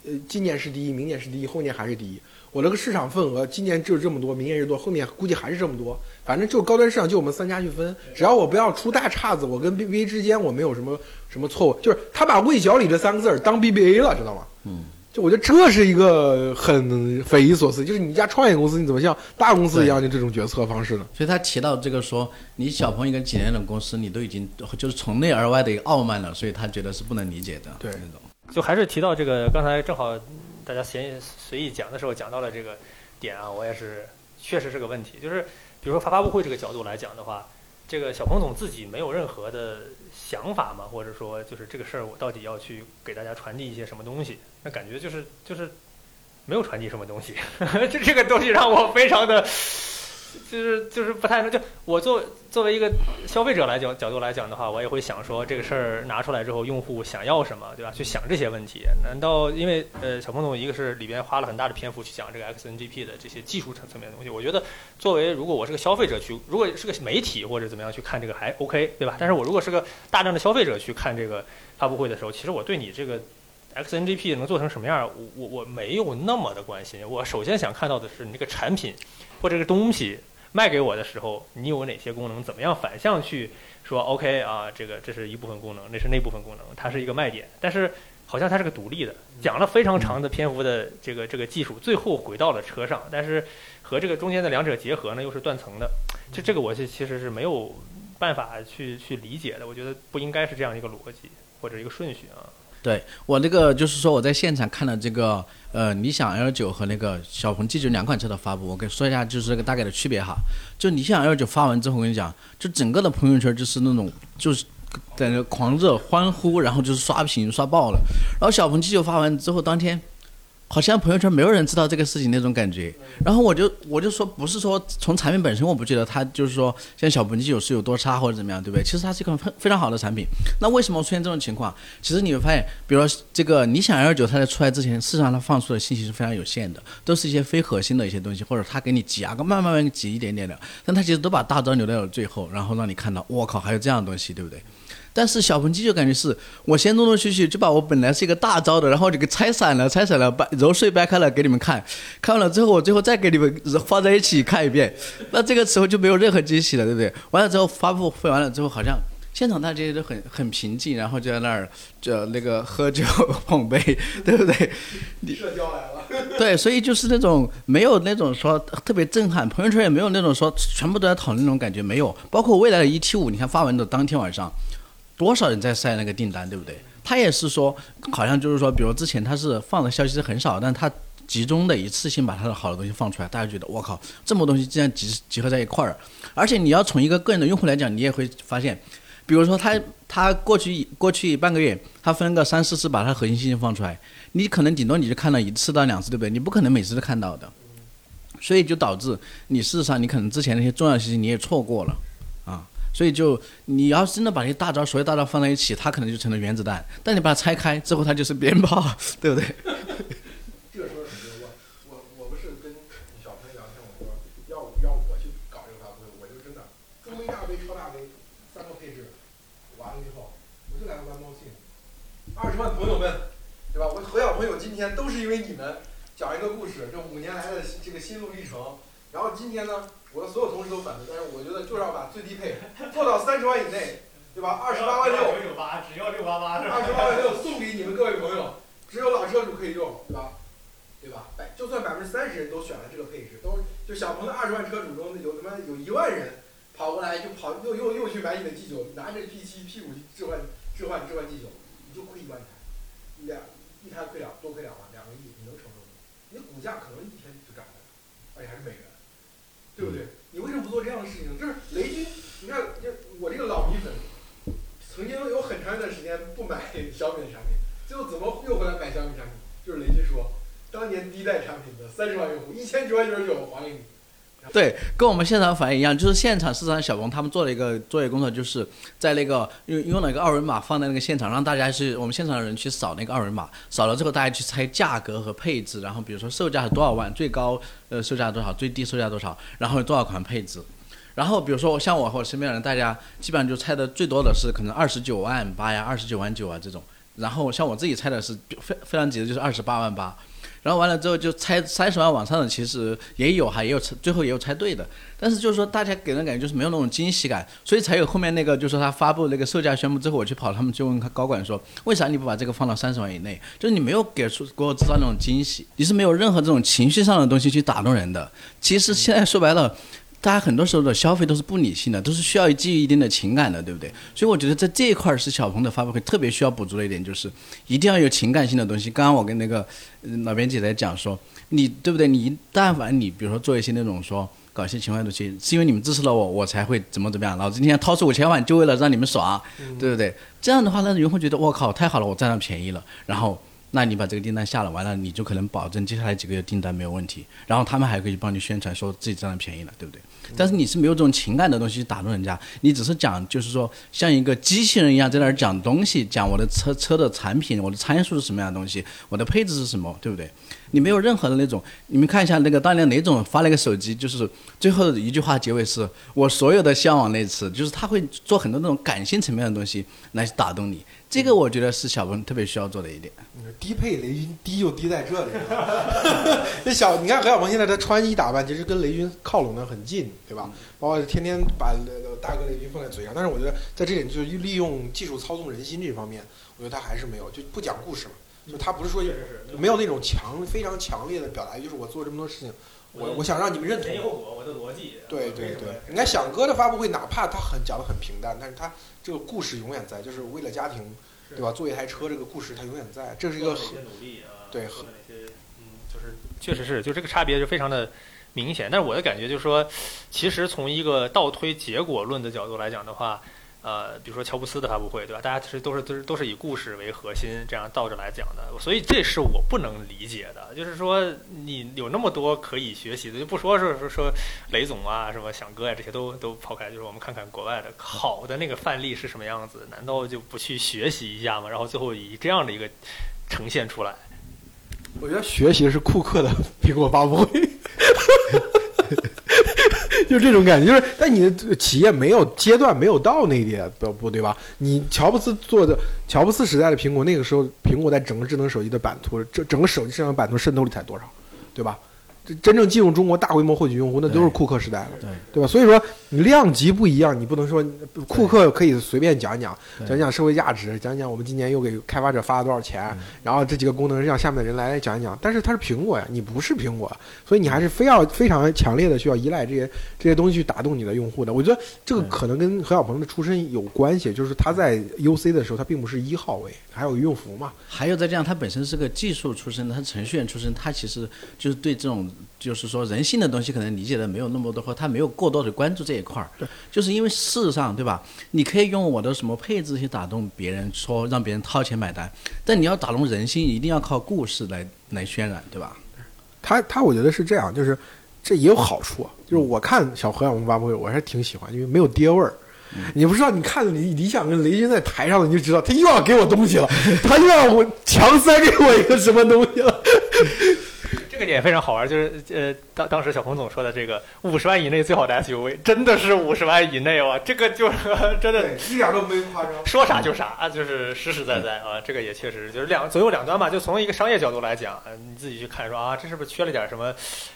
呃，今年是第一，明年是第一，后年还是第一。我这个市场份额今年就这么多，明年是多，后面估计还是这么多。反正就高端市场就我们三家去分，只要我不要出大岔子，我跟 BBA 之间我没有什么什么错误，就是他把魏小李这三个字儿当 BBA 了，知道吗？嗯，就我觉得这是一个很匪夷所思，就是你一家创业公司，你怎么像大公司一样的这种决策方式呢？所以他提到这个说，你小鹏一个几年的公司，你都已经就是从内而外的一个傲慢了，所以他觉得是不能理解的。对那种。就还是提到这个，刚才正好大家闲随意讲的时候讲到了这个点啊，我也是确实是个问题。就是比如说发发布会这个角度来讲的话，这个小鹏总自己没有任何的想法嘛，或者说就是这个事儿我到底要去给大家传递一些什么东西？那感觉就是就是没有传递什么东西，这这个东西让我非常的。就是就是不太能就我作作为一个消费者来讲角度来讲的话，我也会想说这个事儿拿出来之后，用户想要什么，对吧？去想这些问题。难道因为呃小鹏总一个是里边花了很大的篇幅去讲这个 XNGP 的这些技术层层面的东西，我觉得作为如果我是个消费者去，如果是个媒体或者怎么样去看这个还 OK，对吧？但是我如果是个大量的消费者去看这个发布会的时候，其实我对你这个 XNGP 能做成什么样，我我我没有那么的关心。我首先想看到的是你这个产品或者这个东西。卖给我的时候，你有哪些功能？怎么样反向去说？OK 啊，这个这是一部分功能，那是那部分功能，它是一个卖点。但是好像它是个独立的，讲了非常长的篇幅的这个这个技术，最后回到了车上，但是和这个中间的两者结合呢，又是断层的。这这个我是其实是没有办法去去理解的。我觉得不应该是这样一个逻辑或者一个顺序啊。对我那个就是说我在现场看了这个呃理想 L 九和那个小鹏 G 九两款车的发布，我跟说一下就是这个大概的区别哈。就理想 L 九发完之后，我跟你讲，就整个的朋友圈就是那种就是在那狂热欢呼，然后就是刷屏刷爆了。然后小鹏 G 九发完之后，当天。好像朋友圈没有人知道这个事情那种感觉，然后我就我就说不是说从产品本身我不觉得它就是说像小鹏 G9 是有多差或者怎么样，对不对？其实它是一款非非常好的产品。那为什么出现这种情况？其实你会发现，比如说这个理想 L9 它在出来之前，事实上它放出的信息是非常有限的，都是一些非核心的一些东西，或者它给你挤压个慢慢慢挤一点点的，但它其实都把大招留在了最后，然后让你看到，我靠，还有这样的东西，对不对？但是小鹏 G 就感觉是我先陆陆续续就把我本来是一个大招的，然后就给拆散了，拆散了，掰揉碎掰开了给你们看，看完了之后我最后再给你们放在一起看一遍，那这个时候就没有任何惊喜了，对不对？完了之后发布会完了之后，好像现场大家都很很平静，然后就在那儿就那个喝酒碰杯，对不对？社交来了。对，所以就是那种没有那种说特别震撼，朋友圈也没有那种说全部都在讨论那种感觉，没有。包括未来的 ET 五，你看发文的当天晚上。多少人在晒那个订单，对不对？他也是说，好像就是说，比如之前他是放的消息是很少，但他集中的一次性把他的好的东西放出来，大家觉得我靠，这么东西竟然集集合在一块儿。而且你要从一个个人的用户来讲，你也会发现，比如说他他过去过去半个月，他分个三四次把他核心信息放出来，你可能顶多你就看了一次到两次，对不对？你不可能每次都看到的，所以就导致你事实上你可能之前那些重要信息你也错过了。所以就你要是真的把那些大招，所有大招放在一起，它可能就成了原子弹；但你把它拆开之后，它就是鞭炮，对不对？这个说的很对，我我我不是跟小朋友聊天，我说要要我去搞这个发布会，我就真的中杯、大杯、超大杯三个配置，完了以后我就来个弯高兴。二十万朋友们，对吧？我和小朋友今天都是因为你们讲一个故事，这五年来的这个心路历程。然后今天呢？我的所有同事都反对，但是我觉得就是要把最低配做到三十万以内，对吧？二十八万六，九九八，只要六八八，二十八万六送给你们各位朋友，只有老车主可以用，对吧？对吧？百就算百分之三十人都选了这个配置，都就小鹏的二十万车主中有他妈有一万人跑过来就跑又又又去买你的 G 九，拿着 P 七 P 五置换置换置换 G 九，你就亏一万台，两一台亏两多亏两万两个亿，你能承受吗？你的股价可能一天就涨了，而且还是美元。对不对？你为什么不做这样的事情？就是雷军，你看，就我这个老米粉，曾经有很长一段时间不买小米的产品，最后怎么又回来买小米产品？就是雷军说，当年第一代产品的三十万用户，一千九百九十九还给你。对，跟我们现场反应一样，就是现场市场小王他们做了一个作业工作，就是在那个用用了一个二维码放在那个现场，让大家去我们现场的人去扫那个二维码，扫了之后大家去猜价格和配置，然后比如说售价是多少万，最高呃售价多少，最低售价多少，然后有多少款配置，然后比如说像我和我身边的人，大家基本上就猜的最多的是可能二十九万八呀，二十九万九啊这种。然后像我自己猜的是非非常急的，就是二十八万八。然后完了之后就猜三十万往上的，其实也有哈，也有最后也有猜对的，但是就是说大家给人感觉就是没有那种惊喜感，所以才有后面那个就是他发布那个售价宣布之后，我去跑他们就问高管说，为啥你不把这个放到三十万以内？就是你没有给出给我制造那种惊喜，你是没有任何这种情绪上的东西去打动人的。其实现在说白了。大家很多时候的消费都是不理性的，都是需要基于一定的情感的，对不对？所以我觉得在这一块儿是小鹏的发布会特别需要补足的一点，就是一定要有情感性的东西。刚刚我跟那个老编辑在讲说，你对不对？你但凡你比如说做一些那种说搞些情怀的东西，是因为你们支持了我，我才会怎么怎么样。老子今天掏出五千万就为了让你们爽，对不对？这样的话，那用户觉得我靠太好了，我占到便宜了，然后。那你把这个订单下了，完了你就可能保证接下来几个月订单没有问题，然后他们还可以帮你宣传，说自己占了便宜了，对不对？但是你是没有这种情感的东西打动人家，你只是讲就是说像一个机器人一样在那儿讲东西，讲我的车车的产品，我的参数是什么样的东西，我的配置是什么，对不对？你没有任何的那种，你们看一下那个当年雷总发了一个手机，就是最后一句话结尾是我所有的向往那次，就是他会做很多那种感性层面的东西来打动你。这个我觉得是小鹏特别需要做的一点。低配雷军低就低在这里。那小，你看何小鹏现在他穿衣打扮，其实跟雷军靠拢的很近，对吧？包括天天把大哥雷军放在嘴上。但是我觉得在这点就是利用技术操纵人心这方面，我觉得他还是没有，就不讲故事嘛。就他不是说没有那种强非常强烈的表达，就是我做这么多事情，我我想让你们认同。前因后果，我的逻辑。对对对，你看响哥的发布会，哪怕他很讲的很平淡，但是他这个故事永远在，就是为了家庭。对吧？做一台车，这个故事他永远在，这是一个很对，很那些嗯，就是确实是，就这个差别就非常的明显。但是我的感觉就是说，其实从一个倒推结果论的角度来讲的话。呃，比如说乔布斯的发布会，对吧？大家其实都是都是都是以故事为核心，这样倒着来讲的，所以这是我不能理解的。就是说，你有那么多可以学习的，就不说是说说雷总啊，什么响哥呀，这些都都抛开，就是我们看看国外的好的那个范例是什么样子，难道就不去学习一下吗？然后最后以这样的一个呈现出来。我觉得学习是库克的 苹果发布会。就这种感觉，就是但你的企业没有阶段没有到那一点，不不对吧？你乔布斯做的乔布斯时代的苹果，那个时候苹果在整个智能手机的版图，这整个手机市场版图渗透率才多少，对吧？真正进入中国大规模获取用户，那都是库克时代了，对对吧？所以说你量级不一样，你不能说库克可以随便讲讲，讲讲社会价值，讲讲我们今年又给开发者发了多少钱，然后这几个功能让下面的人来讲一讲。但是它是苹果呀，你不是苹果，所以你还是非要非常强烈的需要依赖这些这些东西去打动你的用户的。我觉得这个可能跟何小鹏的出身有关系，就是他在 UC 的时候，他并不是一号位，还有用服嘛。还有再这样，他本身是个技术出身的，他程序员出身，他其实就是对这种。就是说，人性的东西可能理解的没有那么多，或他没有过多的关注这一块儿。对，就是因为事实上，对吧？你可以用我的什么配置去打动别人，说让别人掏钱买单，但你要打动人心，一定要靠故事来来渲染，对吧？他他，我觉得是这样，就是这也有好处。就是我看小何小鹏发布会，我还是挺喜欢，因为没有爹味儿。你不知道，你看李李想跟雷军在台上，你就知道他又要给我东西了，他又要我强塞给我一个什么东西了。这点非常好玩，就是呃，当当时小鹏总说的这个五十万以内最好的 SUV，真的是五十万以内哇！这个就是 真的一点都没夸张，说啥就啥啊，就是实实在在啊。这个也确实就是两左右两端吧。就从一个商业角度来讲，你自己去看说啊，这是不是缺了点什么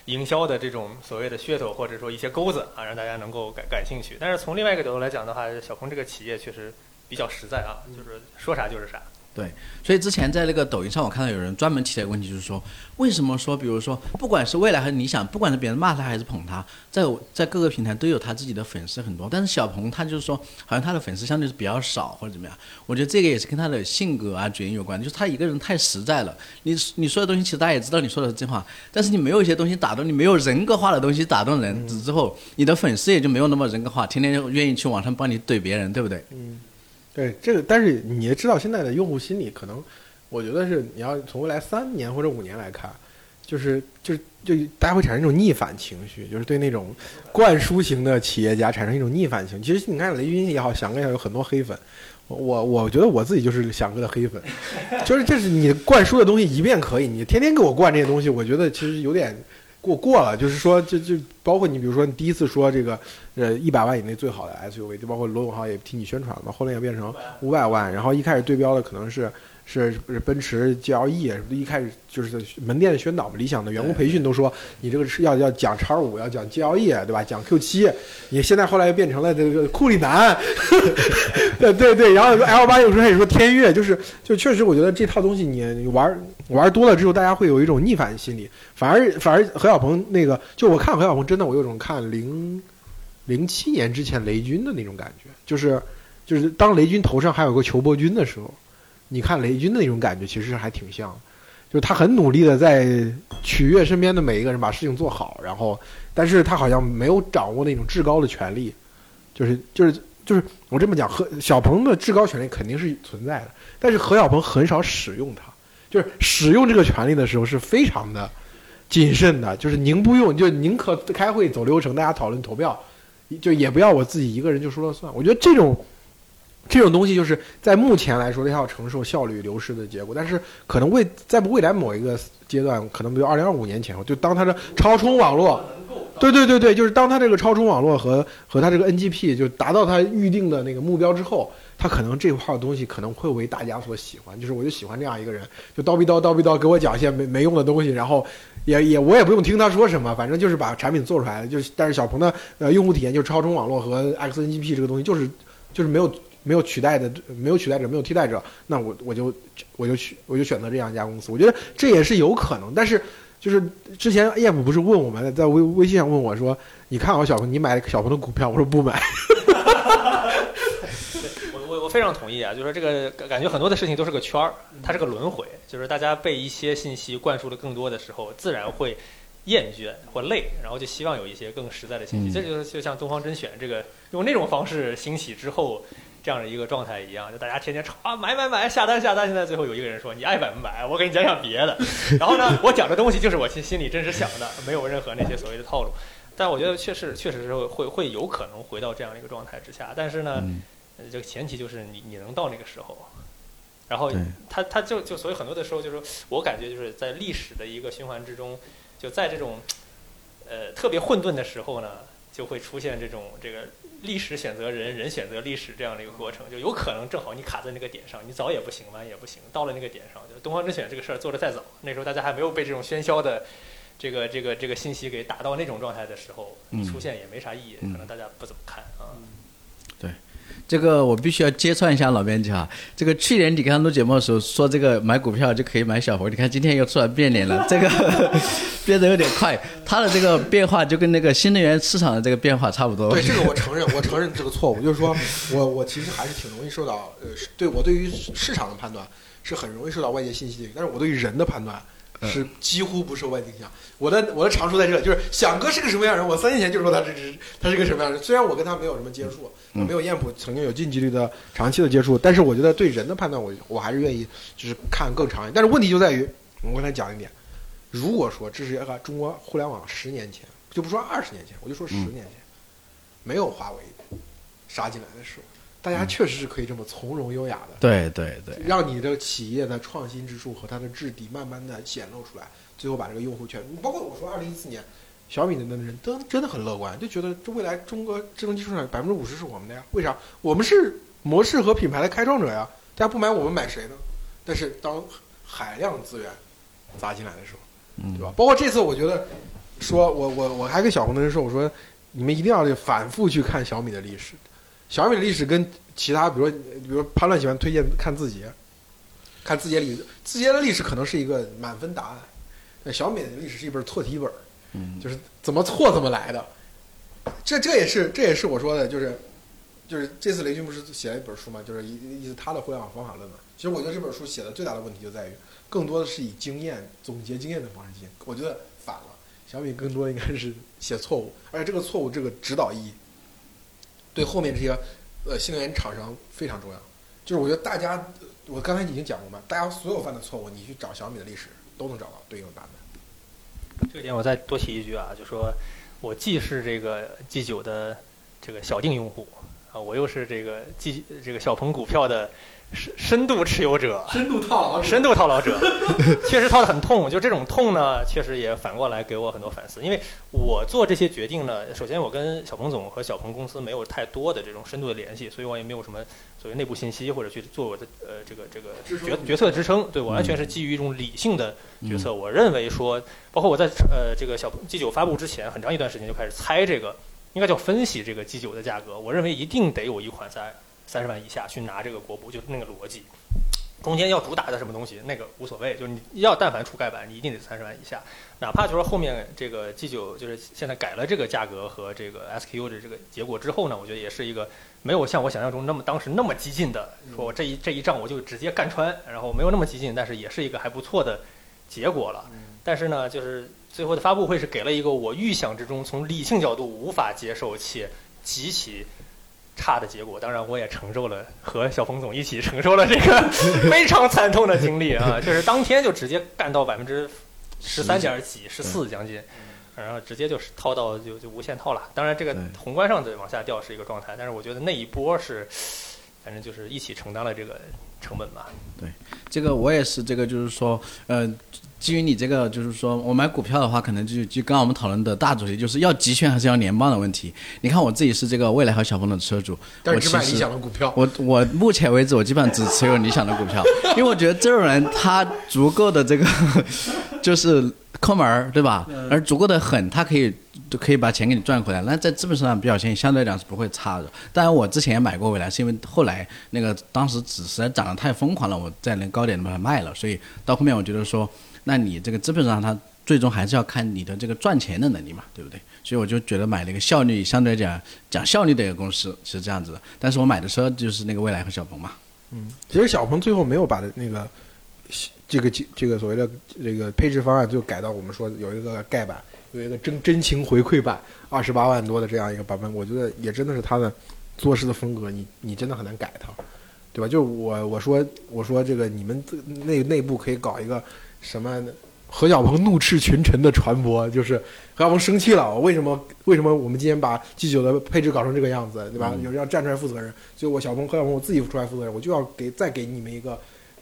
营销的这种所谓的噱头，或者说一些钩子啊，让大家能够感感兴趣。但是从另外一个角度来讲的话，小鹏这个企业确实比较实在啊，就是说啥就是啥。对，所以之前在那个抖音上，我看到有人专门提了一个问题，就是说，为什么说，比如说，不管是未来还是理想，不管是别人骂他还是捧他，在在各个平台都有他自己的粉丝很多，但是小鹏他就是说，好像他的粉丝相对是比较少或者怎么样。我觉得这个也是跟他的性格啊、嘴型有关，就是他一个人太实在了。你你说的东西，其实大家也知道你说的是真话，但是你没有一些东西打动你，没有人格化的东西打动人之后，你的粉丝也就没有那么人格化，天天愿意去网上帮你怼别人，对不对？嗯。对这个，但是你也知道，现在的用户心理可能，我觉得是你要从未来三年或者五年来看，就是就是就大家会产生一种逆反情绪，就是对那种灌输型的企业家产生一种逆反情。其实你看雷军也好，翔哥也好，有很多黑粉。我我觉得我自己就是翔哥的黑粉，就是这是你灌输的东西一遍可以，你天天给我灌这些东西，我觉得其实有点。过过了，就是说，就就包括你，比如说你第一次说这个，呃，一百万以内最好的 SUV，就包括罗永浩也替你宣传了嘛，后来也变成五百万，然后一开始对标的可能是，是是奔驰 GLE，一开始就是门店的宣导嘛，理想的员工培训都说你这个是要要讲叉五，要讲 GLE，对吧？讲 Q 七，你现在后来又变成了这个库里南，对对对，然后 L 八有时候也说天悦，就是就确实我觉得这套东西你你玩玩多了之后，大家会有一种逆反心理，反而反而何小鹏那个，就我看何小鹏真的我有种看零零七年之前雷军的那种感觉，就是就是当雷军头上还有个裘伯军的时候。你看雷军的那种感觉，其实还挺像，就是他很努力的在取悦身边的每一个人，把事情做好，然后，但是他好像没有掌握那种至高的权利，就是就是就是我这么讲，何小鹏的至高权利肯定是存在的，但是何小鹏很少使用它，就是使用这个权利的时候是非常的谨慎的，就是宁不用就宁可开会走流程，大家讨论投票，就也不要我自己一个人就说了算。我觉得这种。这种东西就是在目前来说，它要承受效率流失的结果。但是可能未在未来某一个阶段，可能比如二零二五年前后，就当它的超充网络，对对对对，就是当它这个超充网络和和它这个 NGP 就达到它预定的那个目标之后，它可能这块东西可能会为大家所喜欢。就是我就喜欢这样一个人，就叨逼叨叨逼叨给我讲一些没没用的东西，然后也 也我也不用听他说什么，反正就是把产品做出来。就是但是小鹏的呃用户体验就是超充网络和 XNGP 这个东西，就是就是没有。没有取代的，没有取代者，没有替代者，那我我就我就去我就选择这样一家公司。我觉得这也是有可能，但是就是之前叶普不是问我们在微微信上问我说：“你看好小鹏？你买小鹏的股票？”我说不买。我我我非常同意啊，就是说这个感觉很多的事情都是个圈儿，它是个轮回，就是大家被一些信息灌输的更多的时候，自然会厌倦或累，然后就希望有一些更实在的信息。这就就像东方甄选这个用那种方式兴起之后。这样的一个状态一样，就大家天天吵啊买买买下单下单，现在最后有一个人说你爱买不买，我给你讲讲别的。然后呢，我讲的东西就是我心心里真实想的，没有任何那些所谓的套路。但我觉得确实确实是会会有可能回到这样的一个状态之下。但是呢，这个前提就是你你能到那个时候。然后他他就就所以很多的时候就是我感觉就是在历史的一个循环之中，就在这种呃特别混沌的时候呢，就会出现这种这个。历史选择人，人选择历史这样的一个过程，就有可能正好你卡在那个点上，你早也不行，晚也不行，到了那个点上，就东方甄选这个事儿做的再早，那时候大家还没有被这种喧嚣的这个这个这个信息给打到那种状态的时候，出现也没啥意义，可能大家不怎么看啊。这个我必须要揭穿一下老编辑哈，这个去年你跟他录节目的时候说这个买股票就可以买小猴，你看今天又出来变脸了，这个 变得有点快，他的这个变化就跟那个新能源市场的这个变化差不多。对，这个我承认，我承认这个错误，就是说我我其实还是挺容易受到呃，对我对于市场的判断是很容易受到外界信息的，但是我对于人的判断。是几乎不受外界影响。我的我的长处在这，就是响哥是个什么样人，我三年前就说他是他是个什么样人。虽然我跟他没有什么接触，没有燕普曾经有近距离的长期的接触，但是我觉得对人的判断，我我还是愿意就是看更长远。但是问题就在于，我刚才讲一点，如果说这是一个中国互联网十年前，就不说二十年前，我就说十年前，没有华为杀进来的时候。大家确实是可以这么从容优雅的，对对对，让你的企业的创新之处和它的质地慢慢的显露出来，最后把这个用户圈，包括我说二零一四年，小米的那人都真的很乐观，就觉得这未来中国智能技术上百分之五十是我们的呀，为啥？我们是模式和品牌的开创者呀，大家不买我们买谁呢？但是当海量资源砸进来的时候，对吧？包括这次，我觉得说我我我还跟小红的人说，我说你们一定要反复去看小米的历史。小米的历史跟其他，比如说，比如潘乱喜欢推荐看字节，看字节历史，字节的历史可能是一个满分答案，那小米的历史是一本错题本，嗯，就是怎么错怎么来的，这这也是这也是我说的，就是就是这次雷军不是写了一本书嘛，就是意意思他的互联网方法论嘛。其实我觉得这本书写的最大的问题就在于，更多的是以经验总结经验的方式进行，我觉得反了，小米更多应该是写错误，而且这个错误这个指导意义。对后面这些，呃，新能源厂商非常重要。就是我觉得大家，我刚才已经讲过嘛，大家所有犯的错误，你去找小米的历史都能找到对应的版本。这点我再多提一句啊，就说我既是这个 G 九的这个小定用户啊，我又是这个 G 这个小鹏股票的深深度持有者，深度套牢深度套牢者，确实套得很痛。就这种痛呢，确实也反过来给我很多反思。因为我做这些决定呢，首先我跟小鹏总和小鹏公司没有太多的这种深度的联系，所以我也没有什么所谓内部信息或者去做我的呃这个这个支决决策支撑。对我完全是基于一种理性的决策。我认为说，包括我在呃这个小鹏 G 九发布之前，很长一段时间就开始猜这个，应该叫分析这个 G 九的价格。我认为一定得有一款在三十万以下去拿这个国补，就是那个逻辑。中间要主打的什么东西，那个无所谓，就是你要但凡出盖板，你一定得三十万以下。哪怕就是后面这个 G 九就是现在改了这个价格和这个 SKU 的这个结果之后呢，我觉得也是一个没有像我想象中那么当时那么激进的，说我这一这一仗我就直接干穿，然后没有那么激进，但是也是一个还不错的结果了。但是呢，就是最后的发布会是给了一个我预想之中从理性角度无法接受且极其。差的结果，当然我也承受了，和小冯总一起承受了这个 非常惨痛的经历啊！就是当天就直接干到百分之十三点几、十四将近，然后直接就是套到就就无限套了。当然，这个宏观上的往下掉是一个状态，但是我觉得那一波是，反正就是一起承担了这个成本吧。对，这个我也是，这个就是说，呃。基于你这个，就是说我买股票的话，可能就就刚刚我们讨论的大主题，就是要集权还是要联邦的问题。你看我自己是这个未来和小鹏的车主，我只买理想的股票。我我目前为止，我基本上只持有理想的股票，因为我觉得这种人他足够的这个 就是抠门儿，对吧？而足够的狠，他可以就可以把钱给你赚回来。那在资本市场表现相对来讲是不会差的。当然，我之前也买过未来，是因为后来那个当时只实在涨得太疯狂了，我在那高点把它卖了。所以到后面我觉得说。那你这个资本上，它最终还是要看你的这个赚钱的能力嘛，对不对？所以我就觉得买了一个效率相对来讲讲效率的一个公司是这样子的。但是我买的车就是那个蔚来和小鹏嘛。嗯，其实小鹏最后没有把那个这个这个所谓的这个配置方案就改到我们说有一个盖板，有一个真真情回馈版，二十八万多的这样一个版本，我觉得也真的是他的做事的风格，你你真的很难改它，对吧？就我我说我说这个你们内内部可以搞一个。什么？何小鹏怒斥群臣的传播，就是何小鹏生气了。为什么？为什么我们今天把 G 九的配置搞成这个样子，对吧？有人要站出来负责任，所以我小鹏何小鹏我自己出来负责任，我就要给再给你们一个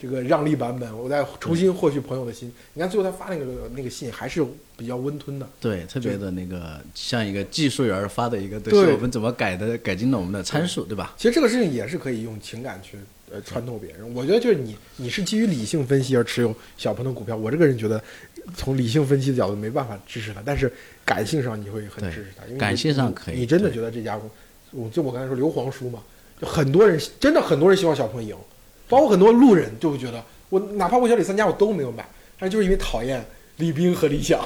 这个让利版本，我再重新获取朋友的心。你看最后他发那个那个信还是比较温吞的，对，特别的那个像一个技术员发的一个，对我们怎么改的，改进了我们的参数，对吧？其实这个事情也是可以用情感去。呃，穿透别人，我觉得就是你，你是基于理性分析而持有小鹏的股票。我这个人觉得，从理性分析的角度没办法支持他，但是感性上你会很支持他，因为感性上可以。你真的觉得这家公，我就我刚才说刘皇叔嘛，就很多人真的很多人希望小鹏赢，包括很多路人就会觉得，我哪怕我小李三家我都没有买，但是就是因为讨厌李冰和李想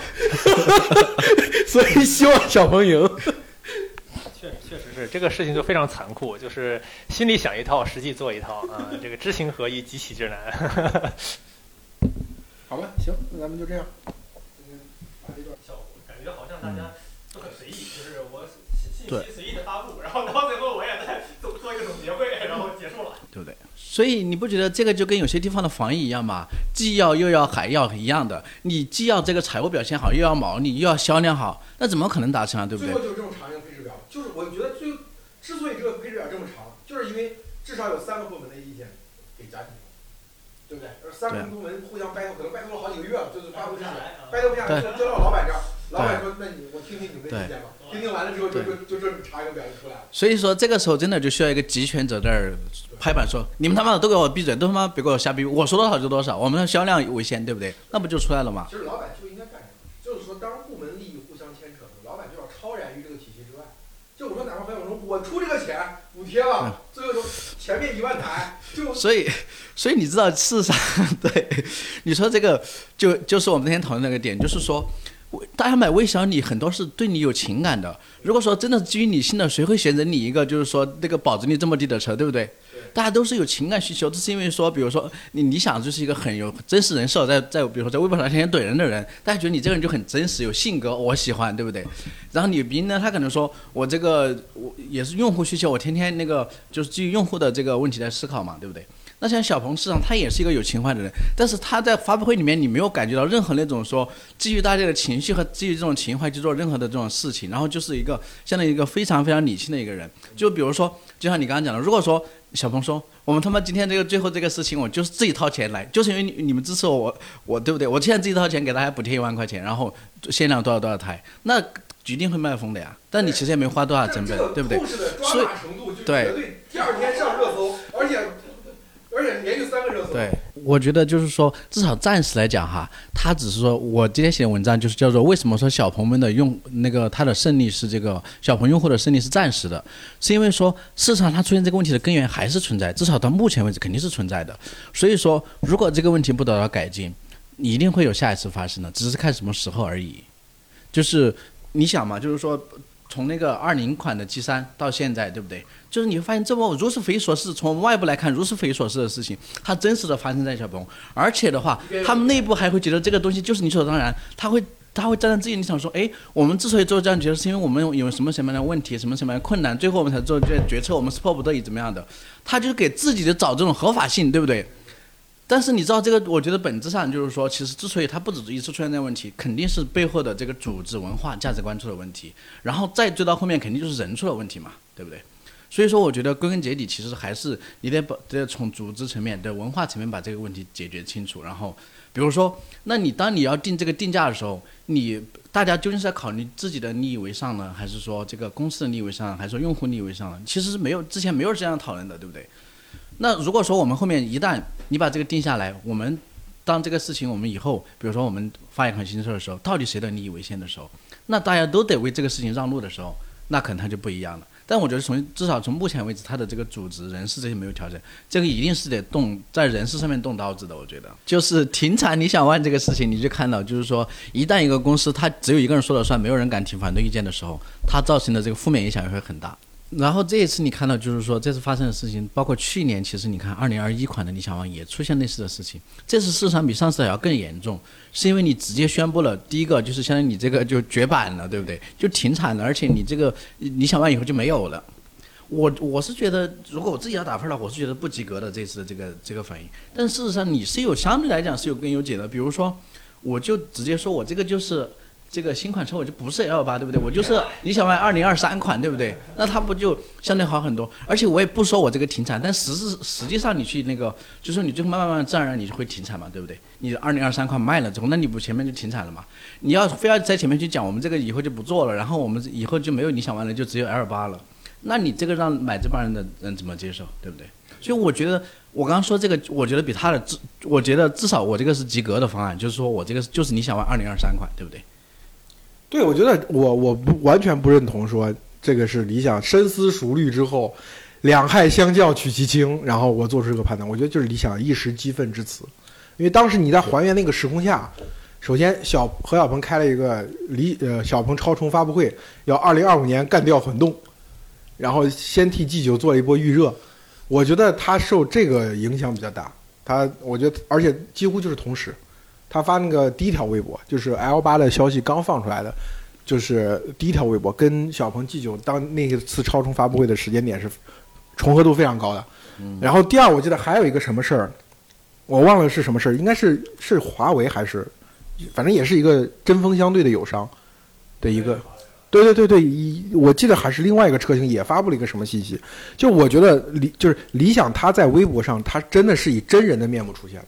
所以希望小鹏赢。是这个事情就非常残酷，就是心里想一套，实际做一套啊！这个知行合一，极其之难。好吧，行，那咱们就这样。把这段效果，感觉好像大家都很随意，就是我信息随意的发布，然后到最后我也在做做一个总结会，然后结束了，对不对？所以你不觉得这个就跟有些地方的防疫一样吗？既要又要还要一样的，你既要这个财务表现好，又要毛利，又要销量好，那怎么可能达成啊？对不对？最后就是这种长配置表，就是我觉得最。之所以这个配置表这么长，就是因为至少有三个部门的意见给家庭，对不对？而三个部门互相掰头，可能掰头了好几个月了，就是发不下来，掰头不下来，就交到老板这儿。老板说：“那你我听听你们的意见吧。”听听完了之后，就就就这查一个表就出来了。所以说，这个时候真的就需要一个集权者在这儿拍板说：“你们他妈的都给我闭嘴，都他妈别给我瞎逼，我说多少就多少，我们的销量为先，对不对？那不就出来了吗？”其实老板就应该干什么？就是说，当部门利益互相牵扯的，老板就要超然于这个体系之外。就我说，哪怕朋友说，我出这个钱。补贴了，最后就前面一万台就。所以，所以你知道，事实上，对，你说这个就就是我们那天讨论那个点，就是说，大家买微小李很多是对你有情感的。如果说真的基于理性的，谁会选择你一个就是说那个保值率这么低的车，对不对？大家都是有情感需求，这是因为说，比如说你理想就是一个很有真实人设，在在比如说在微博上天天怼人的人，大家觉得你这个人就很真实，有性格，我喜欢，对不对？然后李斌呢，他可能说我这个我也是用户需求，我天天那个就是基于用户的这个问题在思考嘛，对不对？那像小鹏市场，他也是一个有情怀的人，但是他在发布会里面，你没有感觉到任何那种说基于大家的情绪和基于这种情怀去做任何的这种事情，然后就是一个相当于一个非常非常理性的一个人。就比如说，就像你刚刚讲的，如果说小鹏说我们他妈今天这个最后这个事情，我就是自己掏钱来，就是因为你你们支持我，我我对不对？我现在自己掏钱给大家补贴一万块钱，然后限量多少多少台，那一定会卖疯的呀。但你其实也没花多少成本，对不对？所以对第二天上热搜，而且而且连续三个热搜。对，我觉得就是说，至少暂时来讲哈，他只是说我今天写的文章就是叫做为什么说小鹏们的用那个它的胜利是这个小鹏用户的胜利是暂时的，是因为说市场它出现这个问题的根源还是存在，至少到目前为止肯定是存在的。所以说，如果这个问题不得到改进，一定会有下一次发生的，只是看什么时候而已。就是你想嘛，就是说。从那个二零款的 G 三到现在，对不对？就是你会发现这么如此匪夷所思，从外部来看如此匪夷所思的事情，它真实的发生在小鹏，而且的话，他们内部还会觉得这个东西就是理所当然，他会他会站在自己立场说，哎，我们之所以做这样决策，是因为我们有什么什么样的问题，什么什么样的困难，最后我们才做这决策，我们是迫不得已怎么样的，他就是给自己的找这种合法性，对不对？但是你知道这个，我觉得本质上就是说，其实之所以他不止一次出现这个问题，肯定是背后的这个组织文化、价值观出了问题，然后再追到后面，肯定就是人出了问题嘛，对不对？所以说，我觉得归根结底，其实还是你得把得从组织层面的文化层面把这个问题解决清楚。然后，比如说，那你当你要定这个定价的时候，你大家究竟是在考虑自己的利益为上呢，还是说这个公司的利益为上，还是说用户利益为上呢？其实是没有之前没有这样讨论的，对不对？那如果说我们后面一旦你把这个定下来，我们当这个事情我们以后，比如说我们发一款新车的时候，到底谁的利益为先的时候，那大家都得为这个事情让路的时候，那可能它就不一样了。但我觉得从至少从目前为止，他的这个组织人事这些没有调整，这个一定是得动在人事上面动刀子的。我觉得就是停产理想 ONE 这个事情，你就看到就是说，一旦一个公司他只有一个人说了算，没有人敢提反对意见的时候，他造成的这个负面影响也会很大。然后这一次你看到，就是说这次发生的事情，包括去年，其实你看二零二一款的理想 ONE 也出现类似的事情。这次事实上比上次还要更严重，是因为你直接宣布了，第一个就是相当于你这个就绝版了，对不对？就停产了，而且你这个理想 ONE 以后就没有了。我我是觉得，如果我自己要打分的话，我是觉得不及格的这次这个这个反应。但事实上你是有相对来讲是有根有解的，比如说，我就直接说我这个就是。这个新款车我就不是 L 八，对不对？我就是理想 ONE 二零二三款，对不对？那它不就相对好很多？而且我也不说我这个停产，但实质实际上你去那个，就说你最后慢慢慢自然而然你就会停产嘛，对不对？你二零二三款卖了之后，那你不前面就停产了嘛？你要非要在前面去讲我们这个以后就不做了，然后我们以后就没有理想 ONE 了，就只有 L 八了，那你这个让买这帮人的人怎么接受，对不对？所以我觉得我刚刚说这个，我觉得比他的至，我觉得至少我这个是及格的方案，就是说我这个就是理想 ONE 二零二三款，对不对？对，我觉得我我不完全不认同说这个是理想深思熟虑之后，两害相较取其轻，然后我做出这个判断。我觉得就是理想一时激愤之词，因为当时你在还原那个时空下，首先小何小鹏开了一个李呃小鹏超充发布会，要二零二五年干掉混动，然后先替 G 九做了一波预热，我觉得他受这个影响比较大。他我觉得而且几乎就是同时。他发那个第一条微博，就是 L 八的消息刚放出来的，就是第一条微博，跟小鹏 G 九当那次超充发布会的时间点是重合度非常高的。然后第二，我记得还有一个什么事儿，我忘了是什么事儿，应该是是华为还是，反正也是一个针锋相对的友商的一个，对对对对，一我记得还是另外一个车型也发布了一个什么信息，就我觉得理就是理想，它在微博上它真的是以真人的面目出现了。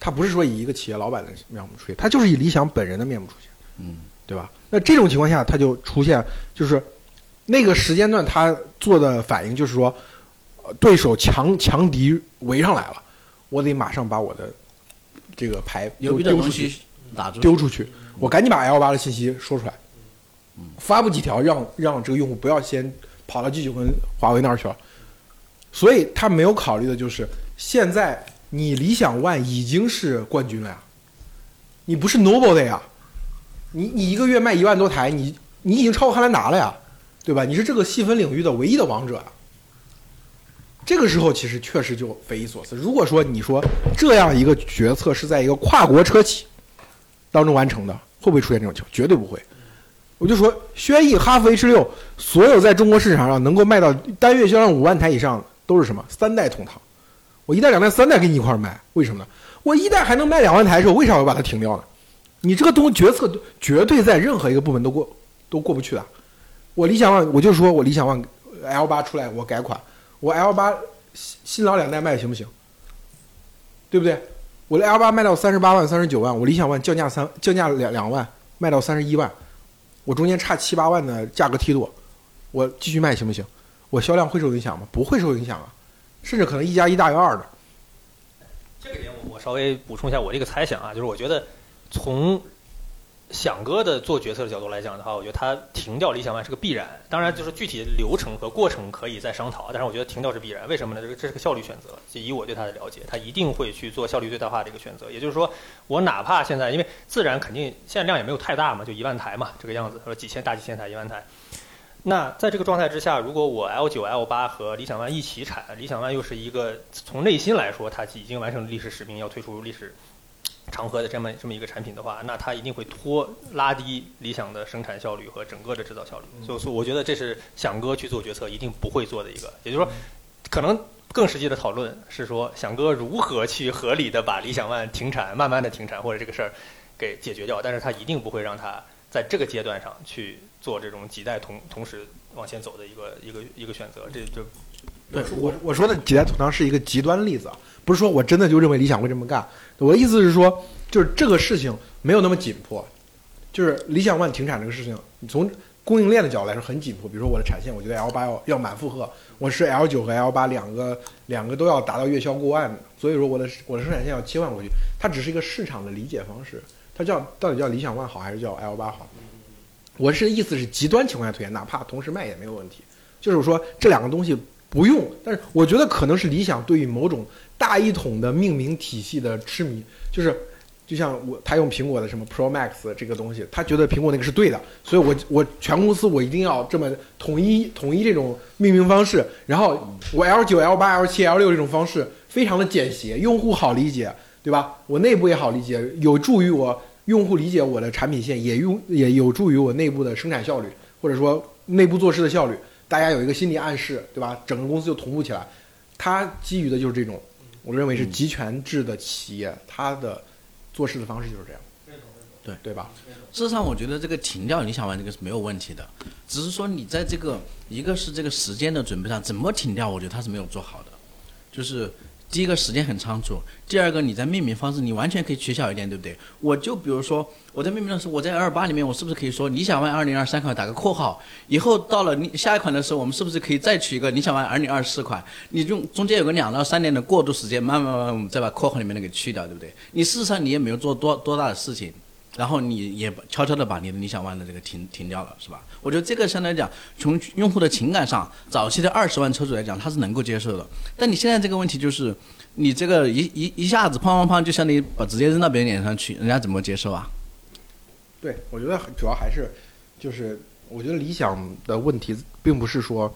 他不是说以一个企业老板的面目出现，他就是以理想本人的面目出现，嗯，对吧？那这种情况下，他就出现，就是那个时间段他做的反应就是说，对手强强敌围上来了，我得马上把我的这个牌丢丢出去，丢出去，我赶紧把 L 八的信息说出来，发布几条，让让这个用户不要先跑到 G 九跟华为那儿去了，所以他没有考虑的就是现在。你理想 ONE 已经是冠军了呀，你不是 Nobody 呀，你你一个月卖一万多台，你你已经超过汉兰达了呀，对吧？你是这个细分领域的唯一的王者啊。这个时候其实确实就匪夷所思。如果说你说这样一个决策是在一个跨国车企当中完成的，会不会出现这种情况？绝对不会。我就说，轩逸、哈弗 H 六，所有在中国市场上能够卖到单月销量五万台以上的，都是什么三代同堂。我一代、两代、三代跟你一块儿卖，为什么呢？我一代还能卖两万台的时候，为啥我要把它停掉呢？你这个东决策绝对在任何一个部门都过都过不去的。我理想 ONE，我就说我理想 ONE L 八出来，我改款，我 L 八新新老两代卖行不行？对不对？我的 L 八卖到三十八万、三十九万，我理想 ONE 降价三降价两两万，卖到三十一万，我中间差七八万的价格梯度，我继续卖行不行？我销量会受影响吗？不会受影响啊，甚至可能一加一大于二的。这个点我我稍微补充一下我这个猜想啊，就是我觉得从响哥的做决策的角度来讲的话，我觉得他停掉理想 ONE 是个必然。当然，就是具体流程和过程可以再商讨，但是我觉得停掉是必然。为什么呢？这个这是个效率选择。就以我对他的了解，他一定会去做效率最大化的一个选择。也就是说，我哪怕现在因为自然肯定现在量也没有太大嘛，就一万台嘛这个样子，说几千大几千台一万台。那在这个状态之下，如果我 L 九、L 八和理想 ONE 一起产，理想 ONE 又是一个从内心来说，它已经完成历史使命，要退出历史长河的这么这么一个产品的话，那它一定会拖拉低理想的生产效率和整个的制造效率。所以说，我觉得这是响哥去做决策一定不会做的一个。也就是说，可能更实际的讨论是说，响哥如何去合理的把理想 ONE 停产，慢慢的停产或者这个事儿给解决掉，但是他一定不会让它在这个阶段上去。做这种几代同同时往前走的一个一个一个选择，这就对我我说的几代同堂是一个极端例子啊，不是说我真的就认为理想会这么干。我的意思是说，就是这个事情没有那么紧迫，就是理想 ONE 停产这个事情，你从供应链的角度来说很紧迫。比如说我的产线，我觉得 L 八要要满负荷，我是 L 九和 L 八两个两个都要达到月销过万的，所以说我的我的生产线要切换过去。它只是一个市场的理解方式，它叫到底叫理想 ONE 好还是叫 L 八好？我是意思是极端情况下推荐，哪怕同时卖也没有问题。就是说这两个东西不用，但是我觉得可能是理想对于某种大一统的命名体系的痴迷，就是就像我他用苹果的什么 Pro Max 这个东西，他觉得苹果那个是对的，所以我我全公司我一定要这么统一统一这种命名方式，然后我 L 九 L 八 L 七 L 六这种方式非常的简洁，用户好理解，对吧？我内部也好理解，有助于我。用户理解我的产品线，也用也有助于我内部的生产效率，或者说内部做事的效率。大家有一个心理暗示，对吧？整个公司就同步起来。它基于的就是这种，我认为是集权制的企业，它的做事的方式就是这样。对对吧？事实上，我觉得这个停掉理想 ONE 这个是没有问题的，只是说你在这个一个是这个时间的准备上怎么停掉，我觉得它是没有做好的，就是。第一个时间很仓促，第二个你在命名方式你完全可以取巧一点，对不对？我就比如说我在命名的时候，我在二八里面，我是不是可以说理想 ONE 二零二三款打个括号？以后到了你下一款的时候，我们是不是可以再取一个理想 ONE 二零二四款？你用中间有个两到三年的过渡时间，慢慢慢慢再把括号里面的给去掉，对不对？你事实上你也没有做多多大的事情。然后你也悄悄的把你的理想 ONE 的这个停停掉了，是吧？我觉得这个相对来讲，从用户的情感上，早期的二十万车主来讲，他是能够接受的。但你现在这个问题就是，你这个一一一下子砰砰砰，就相当于把直接扔到别人脸上去，人家怎么接受啊？对，我觉得主要还是，就是我觉得理想的问题，并不是说，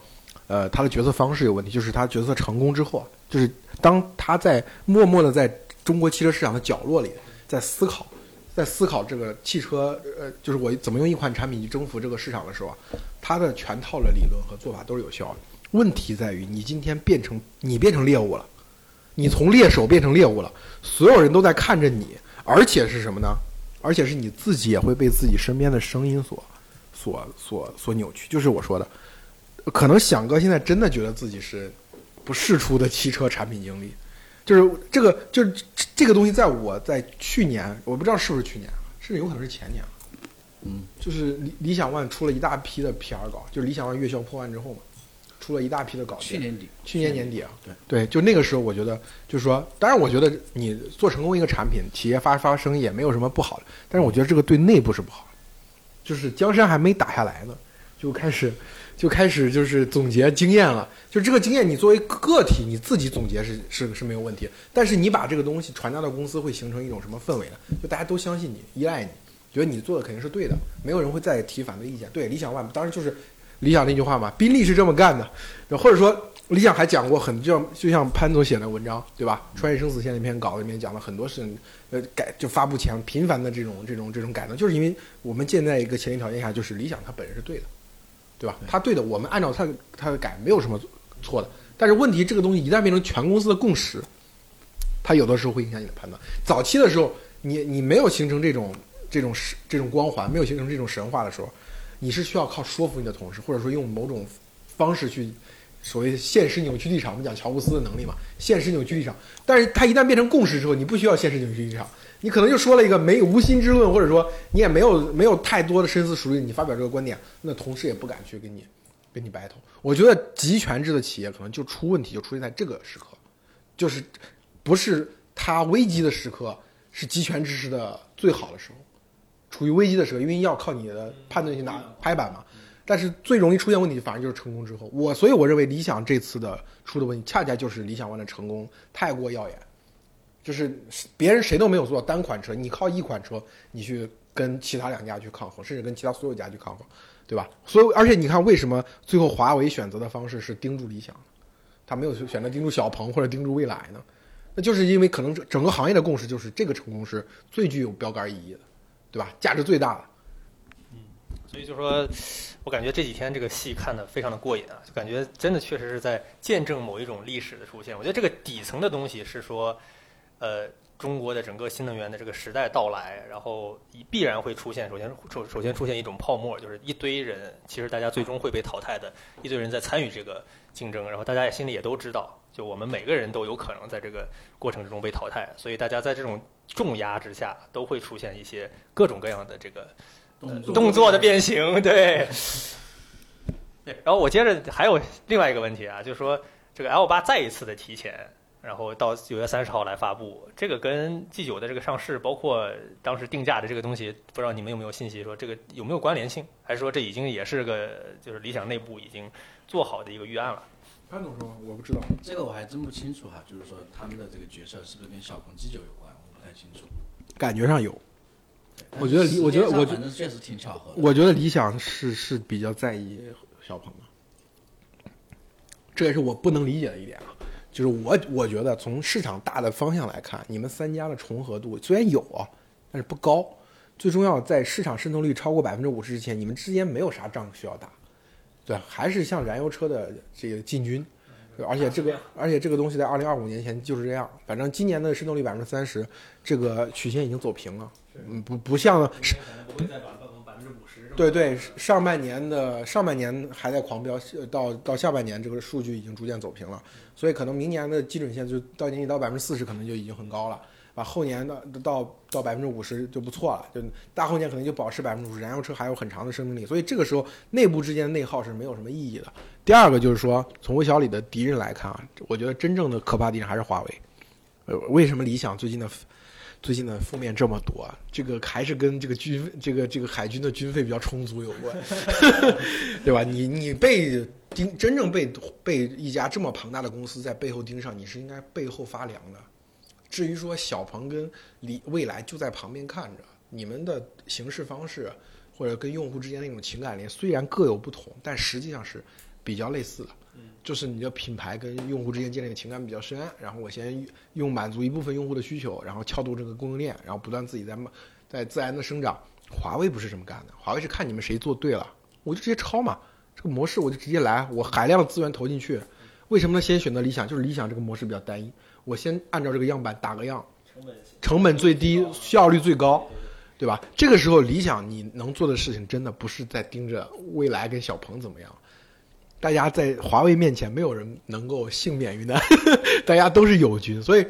呃，他的决策方式有问题，就是他决策成功之后，就是当他在默默的在中国汽车市场的角落里在思考。在思考这个汽车，呃，就是我怎么用一款产品去征服这个市场的时候啊，它的全套的理论和做法都是有效的。问题在于，你今天变成你变成猎物了，你从猎手变成猎物了，所有人都在看着你，而且是什么呢？而且是你自己也会被自己身边的声音所、所、所、所扭曲。就是我说的，可能响哥现在真的觉得自己是不世出的汽车产品经理。就是这个，就是这个东西，在我在去年，我不知道是不是去年，甚至有可能是前年嗯，就是理理想 ONE 出了一大批的 PR 稿，就是理想 ONE 月销破万之后嘛，出了一大批的稿。去年底，去年年底啊，对对，就那个时候，我觉得就是说，当然，我觉得你做成功一个产品，企业发发生也没有什么不好的，但是我觉得这个对内部是不好的，就是江山还没打下来呢，就开始。就开始就是总结经验了，就这个经验，你作为个体你自己总结是是是没有问题，但是你把这个东西传达到公司，会形成一种什么氛围呢？就大家都相信你，依赖你，觉得你做的肯定是对的，没有人会再提反对意见。对，理想 ONE 当然就是理想那句话嘛，宾利是这么干的，或者说理想还讲过很就像就像潘总写的文章，对吧？《穿越生死线》那篇稿里面讲了很多事情，呃，改就发布前频繁的这种这种这种改动，就是因为我们建在一个前提条件下，就是理想它本人是对的。对吧？他对的，我们按照他他的改没有什么错的。但是问题，这个东西一旦变成全公司的共识，它有的时候会影响你的判断。早期的时候，你你没有形成这种这种神这种光环，没有形成这种神话的时候，你是需要靠说服你的同事，或者说用某种方式去所谓现实扭曲立场。我们讲乔布斯的能力嘛，现实扭曲立场。但是它一旦变成共识之后，你不需要现实扭曲立场，你可能就说了一个没无心之论，或者说你也没有没有太多的深思熟虑，你发表这个观点，那同事也不敢去跟你跟你 battle。我觉得集权制的企业可能就出问题，就出现在这个时刻，就是不是它危机的时刻，是集权知识的最好的时候。处于危机的时候，因为要靠你的判断去拿拍板嘛。但是最容易出现问题，反而就是成功之后。我所以我认为理想这次的出的问题，恰恰就是理想 ONE 的成功太过耀眼，就是别人谁都没有做到单款车，你靠一款车，你去跟其他两家去抗衡，甚至跟其他所有家去抗衡，对吧？所以而且你看，为什么最后华为选择的方式是盯住理想，他没有选择盯住小鹏或者盯住蔚来呢？那就是因为可能整个行业的共识就是这个成功是最具有标杆意义的，对吧？价值最大的。嗯所以就说，我感觉这几天这个戏看得非常的过瘾啊，就感觉真的确实是在见证某一种历史的出现。我觉得这个底层的东西是说，呃，中国的整个新能源的这个时代到来，然后必然会出现，首先首首先出现一种泡沫，就是一堆人，其实大家最终会被淘汰的，一堆人在参与这个竞争，然后大家也心里也都知道，就我们每个人都有可能在这个过程之中被淘汰，所以大家在这种重压之下，都会出现一些各种各样的这个。动作的变形，对。对，然后我接着还有另外一个问题啊，就是说这个 L 八再一次的提前，然后到九月三十号来发布，这个跟 G 九的这个上市，包括当时定价的这个东西，不知道你们有没有信息说这个有没有关联性，还是说这已经也是个就是理想内部已经做好的一个预案了？潘总说，我不知道，这个我还真不清楚哈，就是说他们的这个决策是不是跟小鹏 G 九有关，我不太清楚。感觉上有。我觉得理，我觉得我觉得确实挺巧合。我觉得理想是是比较在意小鹏的，这也是我不能理解的一点啊。就是我我觉得从市场大的方向来看，你们三家的重合度虽然有啊，但是不高。最重要在市场渗透率超过百分之五十之前，你们之间没有啥仗需要打，对，还是像燃油车的这个进军。而且这个，而且这个东西在二零二五年前就是这样。反正今年的渗透率百分之三十，这个曲线已经走平了。嗯，不不像是。对对，上半年的上半年还在狂飙，到到下半年这个数据已经逐渐走平了。所以可能明年的基准线就到年底到百分之四十，可能就已经很高了。把后年的到到百分之五十就不错了，就大后年可能就保持百分之五十，燃油车还有很长的生命力，所以这个时候内部之间的内耗是没有什么意义的。第二个就是说，从魏小李的敌人来看啊，我觉得真正的可怕敌人还是华为。呃，为什么理想最近的最近的负面这么多？这个还是跟这个军这个这个海军的军费比较充足有关，对吧？你你被盯，真正被被一家这么庞大的公司在背后盯上，你是应该背后发凉的。至于说小鹏跟李未来就在旁边看着，你们的行事方式或者跟用户之间那种情感链虽然各有不同，但实际上是比较类似的。嗯，就是你的品牌跟用户之间建立的情感比较深，然后我先用满足一部分用户的需求，然后撬动这个供应链，然后不断自己在在自然的生长。华为不是这么干的，华为是看你们谁做对了，我就直接抄嘛，这个模式我就直接来，我海量的资源投进去。为什么呢？先选择理想，就是理想这个模式比较单一。我先按照这个样板打个样，成本最低，效率最高，对吧？这个时候理想你能做的事情，真的不是在盯着未来跟小鹏怎么样。大家在华为面前，没有人能够幸免于难，大家都是友军。所以，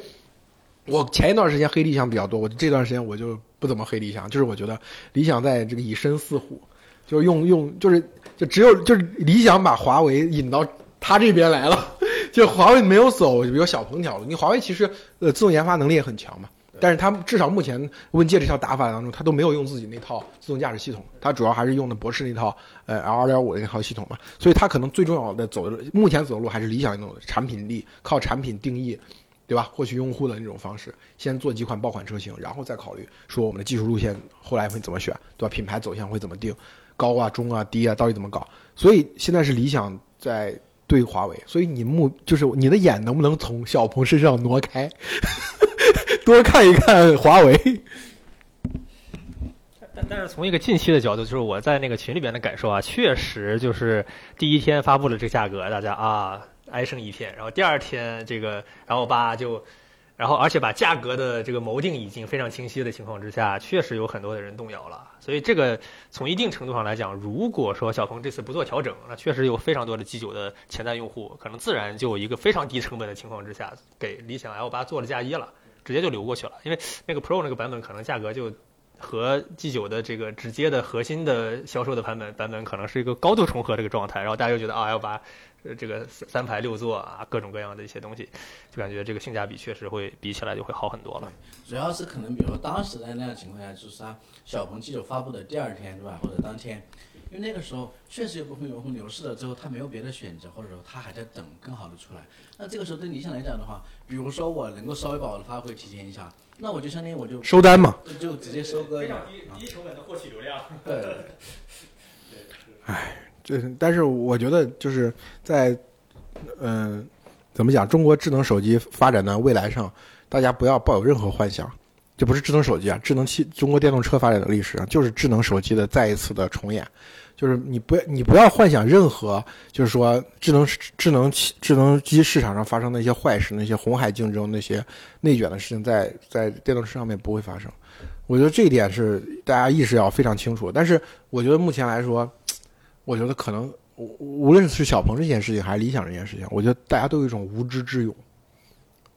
我前一段时间黑理想比较多，我这段时间我就不怎么黑理想，就是我觉得理想在这个以身饲虎，就用用，就是就只有就是理想把华为引到他这边来了。就华为没有走，比如小鹏条路。你华为其实呃自动研发能力也很强嘛，但是他至少目前问界这套打法当中，他都没有用自己那套自动驾驶系统，他主要还是用的博士那套呃 L 二点五的那套系统嘛。所以他可能最重要的走的目前走的路还是理想那种产品力，靠产品定义，对吧？获取用户的那种方式，先做几款爆款车型，然后再考虑说我们的技术路线后来会怎么选，对吧？品牌走向会怎么定，高啊、中啊、低啊，到底怎么搞？所以现在是理想在。对华为，所以你目就是你的眼能不能从小鹏身上挪开，多看一看华为。但但是从一个近期的角度，就是我在那个群里边的感受啊，确实就是第一天发布了这个价格，大家啊哀声一片，然后第二天这个然后八就然后而且把价格的这个谋定已经非常清晰的情况之下，确实有很多的人动摇了。所以这个从一定程度上来讲，如果说小鹏这次不做调整，那确实有非常多的 G 九的潜在用户，可能自然就一个非常低成本的情况之下，给理想 L 八做了嫁衣了，直接就流过去了。因为那个 Pro 那个版本可能价格就和 G 九的这个直接的核心的销售的版本版本可能是一个高度重合这个状态，然后大家就觉得啊 L 八。呃，这个三排六座啊，各种各样的一些东西，就感觉这个性价比确实会比起来就会好很多了。主要是可能，比如当时在那样情况下，就是它小鹏 G9 发布的第二天，对吧？或者当天，因为那个时候确实有部分用户流失了之后，他没有别的选择，或者说他还在等更好的出来。那这个时候对理想来讲的话，比如说我能够稍微把我的发布会提前一下，那我就相当于我就收单嘛，就就直接收割。非常低低成本的获取流量。对。唉，这但是我觉得就是在。嗯，怎么讲？中国智能手机发展的未来上，大家不要抱有任何幻想。这不是智能手机啊，智能汽中国电动车发展的历史啊，就是智能手机的再一次的重演。就是你不要你不要幻想任何，就是说智能智能汽智能机市场上发生的一些坏事，那些红海竞争、那些内卷的事情，在在电动车上面不会发生。我觉得这一点是大家意识要非常清楚。但是我觉得目前来说，我觉得可能。无论是小鹏这件事情，还是理想这件事情，我觉得大家都有一种无知之勇，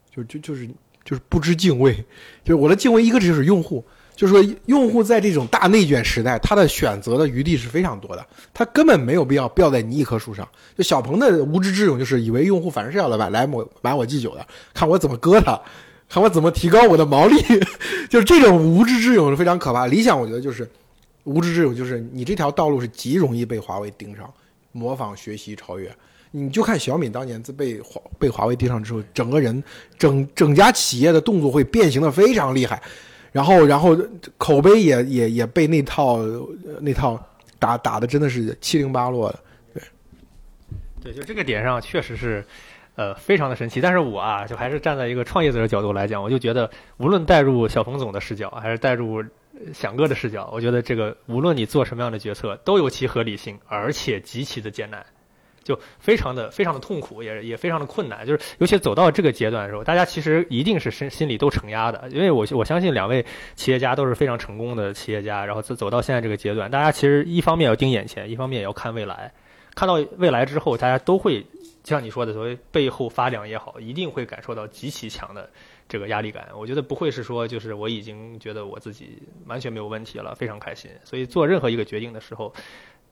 就就就是就是不知敬畏。就是我的敬畏，一个就是用户，就是说用户在这种大内卷时代，他的选择的余地是非常多的，他根本没有必要吊在你一棵树上。就小鹏的无知之勇，就是以为用户反正是要来买来买买我 G 九的，看我怎么割他，看我怎么提高我的毛利，就是这种无知之勇是非常可怕。理想我觉得就是无知之勇，就是你这条道路是极容易被华为盯上。模仿、学习、超越，你就看小米当年在被华被华为盯上之后，整个人整整家企业的动作会变形的非常厉害，然后然后口碑也也也被那套那套打打的真的是七零八落的，对，对，就这个点上确实是呃非常的神奇。但是我啊，就还是站在一个创业者的角度来讲，我就觉得无论带入小鹏总的视角，还是带入。响哥的视角，我觉得这个无论你做什么样的决策，都有其合理性，而且极其的艰难，就非常的非常的痛苦，也也非常的困难。就是尤其走到这个阶段的时候，大家其实一定是心心里都承压的，因为我我相信两位企业家都是非常成功的企业家，然后走走到现在这个阶段，大家其实一方面要盯眼前，一方面也要看未来。看到未来之后，大家都会像你说的所谓背后发凉也好，一定会感受到极其强的。这个压力感，我觉得不会是说，就是我已经觉得我自己完全没有问题了，非常开心。所以做任何一个决定的时候。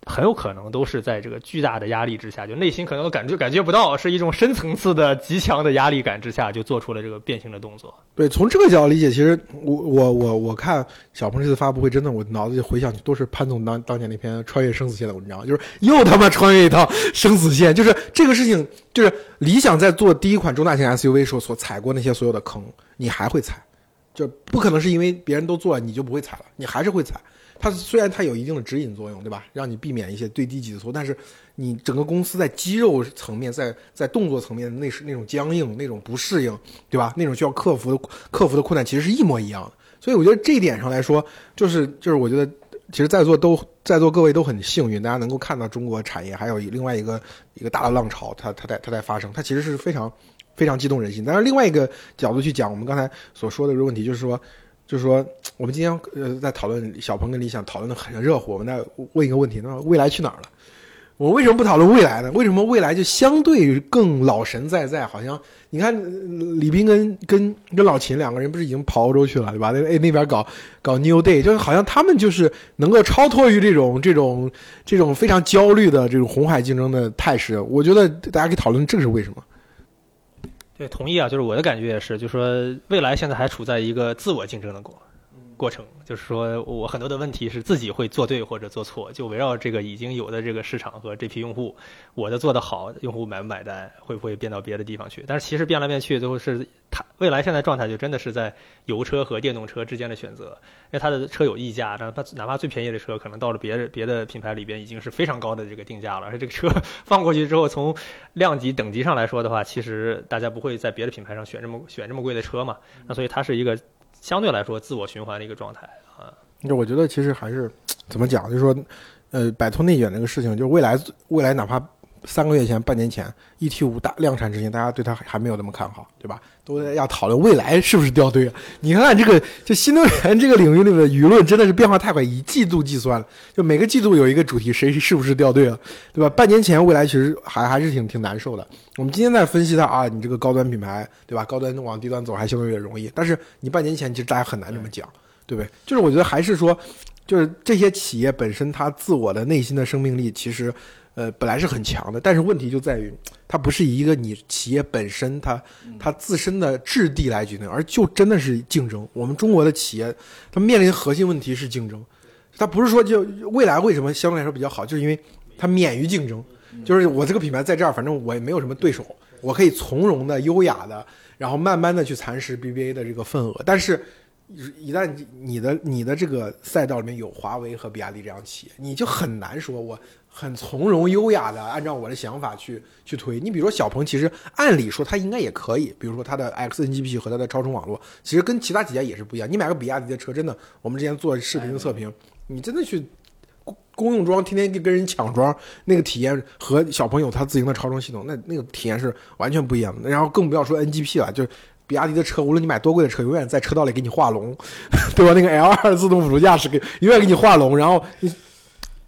很有可能都是在这个巨大的压力之下，就内心可能都感觉感觉不到，是一种深层次的极强的压力感之下，就做出了这个变形的动作。对，从这个角度理解，其实我我我我看小鹏这次发布会，真的我脑子里回想都是潘总当当年那篇穿越生死线的文章，就是又他妈穿越一趟生死线，就是这个事情，就是理想在做第一款中大型 SUV 时候所踩过那些所有的坑，你还会踩，就不可能是因为别人都做了你就不会踩了，你还是会踩。它虽然它有一定的指引作用，对吧？让你避免一些最低级的错，但是你整个公司在肌肉层面、在在动作层面那是那种僵硬、那种不适应，对吧？那种需要克服的克服的困难，其实是一模一样的。所以我觉得这一点上来说，就是就是我觉得，其实在座都在座各位都很幸运，大家能够看到中国产业还有另外一个一个大的浪潮，它它在它在发生，它其实是非常非常激动人心。但是另外一个角度去讲，我们刚才所说的这个问题，就是说。就是说，我们今天呃在讨论小鹏跟理想，讨论的很热乎。我们在问一个问题：那未来去哪儿了？我为什么不讨论未来呢？为什么未来就相对更老神在在？好像你看李斌跟跟跟老秦两个人不是已经跑欧洲去了，对吧？那那边搞搞 New Day，就是好像他们就是能够超脱于这种这种这种非常焦虑的这种红海竞争的态势。我觉得大家可以讨论这是为什么。对，同意啊，就是我的感觉也是，就是说未来现在还处在一个自我竞争的过过程，就是说我很多的问题是自己会做对或者做错，就围绕这个已经有的这个市场和这批用户，我的做得好，用户买不买单，会不会变到别的地方去？但是其实变来变去，最后是它未来现在状态就真的是在油车和电动车之间的选择，因为它的车有溢价，哪怕哪怕最便宜的车，可能到了别的别的品牌里边已经是非常高的这个定价了，而且这个车放过去之后，从量级等级上来说的话，其实大家不会在别的品牌上选这么选这么贵的车嘛，那所以它是一个。相对来说，自我循环的一个状态啊。就我觉得，其实还是怎么讲，就是说，呃，摆脱内卷这个事情，就是未来未来哪怕三个月前、半年前 ET 五大量产之前，大家对它还没有那么看好，对吧？都在要讨论未来是不是掉队啊？你看看这个，就新能源这个领域里的舆论真的是变化太快，以季度计算了，就每个季度有一个主题，谁是不是掉队了，对吧？半年前未来其实还还是挺挺难受的。我们今天在分析它啊，你这个高端品牌，对吧？高端往低端走还相对容易，但是你半年前其实大家很难这么讲，对不对？就是我觉得还是说，就是这些企业本身它自我的内心的生命力其实。呃，本来是很强的，但是问题就在于，它不是以一个你企业本身它它自身的质地来决定，而就真的是竞争。我们中国的企业，它面临核心问题是竞争，它不是说就未来为什么相对来说比较好，就是因为它免于竞争，就是我这个品牌在这儿，反正我也没有什么对手，我可以从容的、优雅的，然后慢慢的去蚕食 BBA 的这个份额。但是，一旦你的你的这个赛道里面有华为和比亚迪这样企业，你就很难说我。很从容优雅的按照我的想法去去推。你比如说小鹏，其实按理说它应该也可以。比如说它的 XNGP 和它的超充网络，其实跟其他几家也是不一样。你买个比亚迪的车，真的，我们之前做视频的测评，你真的去公用装，天天跟人抢装，那个体验和小鹏有它自营的超充系统，那那个体验是完全不一样的。然后更不要说 NGP 了，就比亚迪的车，无论你买多贵的车，永远在车道里给你画龙，对吧？那个 L2 自动辅助驾驶给永远给你画龙，然后。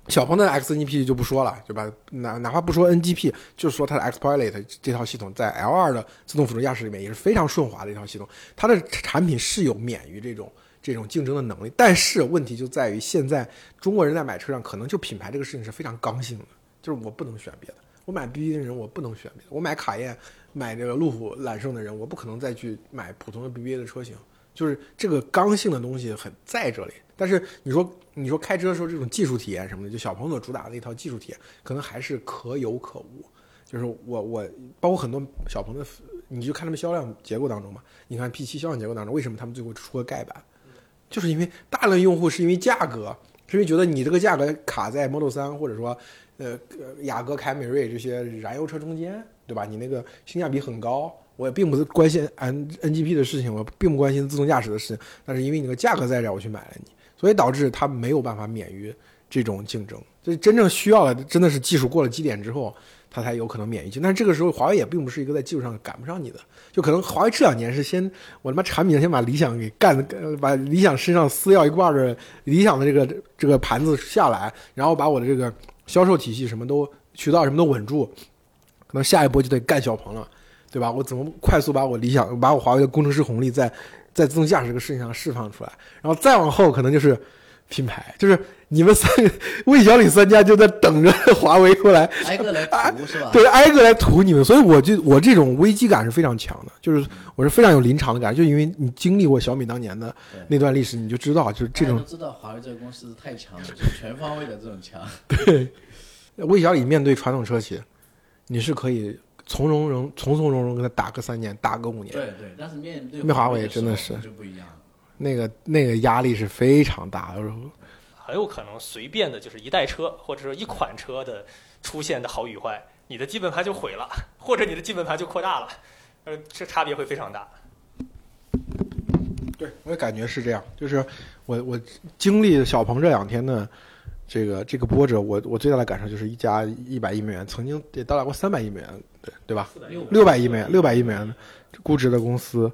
小鹏的 XNGP 就不说了，对吧？哪哪怕不说 NGP，就是说它的 XPilot 这套系统在 L2 的自动辅助驾驶里面也是非常顺滑的一套系统。它的产品是有免于这种这种竞争的能力，但是问题就在于现在中国人在买车上可能就品牌这个事情是非常刚性的，就是我不能选别的。我买 BBA 的人我不能选别的，我买卡宴、买这个路虎揽胜的人我不可能再去买普通的 BBA 的车型，就是这个刚性的东西很在这里。但是你说你说开车的时候这种技术体验什么的，就小鹏所主打的那套技术体验，可能还是可有可无。就是我我包括很多小鹏的，你就看他们销量结构当中嘛，你看 P7 销量结构当中，为什么他们最后出个盖板？就是因为大量用户是因为价格，是因为觉得你这个价格卡在 Model 3或者说呃雅阁、凯美瑞这些燃油车中间，对吧？你那个性价比很高。我也并不是关心 N NGP 的事情，我并不关心自动驾驶的事情，但是因为你的价格在这儿，我去买了你。所以导致它没有办法免于这种竞争，所以真正需要的真的是技术过了基点之后，它才有可能免疫竞但这个时候，华为也并不是一个在技术上赶不上你的，就可能华为这两年是先我他妈产品先把理想给干，把理想身上撕掉一半的理想的这个这个盘子下来，然后把我的这个销售体系什么都渠道什么都稳住，可能下一波就得干小鹏了，对吧？我怎么快速把我理想把我华为的工程师红利在。在自动驾驶这个事情上释放出来，然后再往后可能就是品牌，就是你们三个魏小李三家就在等着华为过来挨个来涂是吧？对，挨个来屠你们，所以我就我这种危机感是非常强的，就是我是非常有临场的感觉，就因为你经历过小米当年的那段历史，你就知道，就是这种知道华为这个公司太强了，就全方位的这种强。对，魏小李面对传统车企，你是可以。从容容从从容容跟他打个三年，打个五年。对对，但是面对面华为真的是就不一样，那个那个压力是非常大，很有可能随便的就是一代车或者说一款车的出现的好与坏，你的基本盘就毁了，或者你的基本盘就扩大了，呃，这差别会非常大。对，我也感觉是这样，就是我我经历小鹏这两天呢。这个这个波折，我我最大的感受就是一家一百亿美元，曾经也到达过三百亿美元，对对吧？六百亿美元，六百亿美元估值的公司，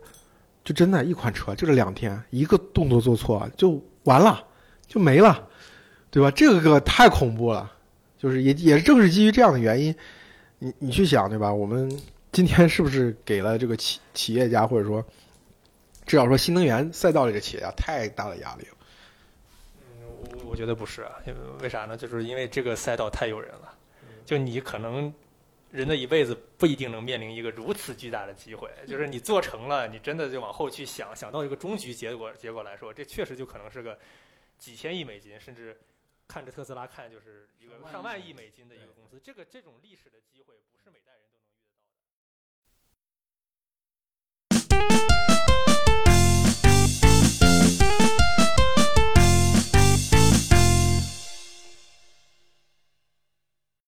就真的一款车，就这两天一个动作做错就完了，就没了，对吧？这个太恐怖了，就是也也正是基于这样的原因，你你去想对吧？我们今天是不是给了这个企企业家或者说至少说新能源赛道里的企业家太大的压力了？我觉得不是啊，因为为啥呢？就是因为这个赛道太诱人了，就你可能人的一辈子不一定能面临一个如此巨大的机会。就是你做成了，你真的就往后去想想到一个终局结果结果来说，这确实就可能是个几千亿美金，甚至看着特斯拉看就是一个上万亿美金的一个公司。这个这种历史的机会。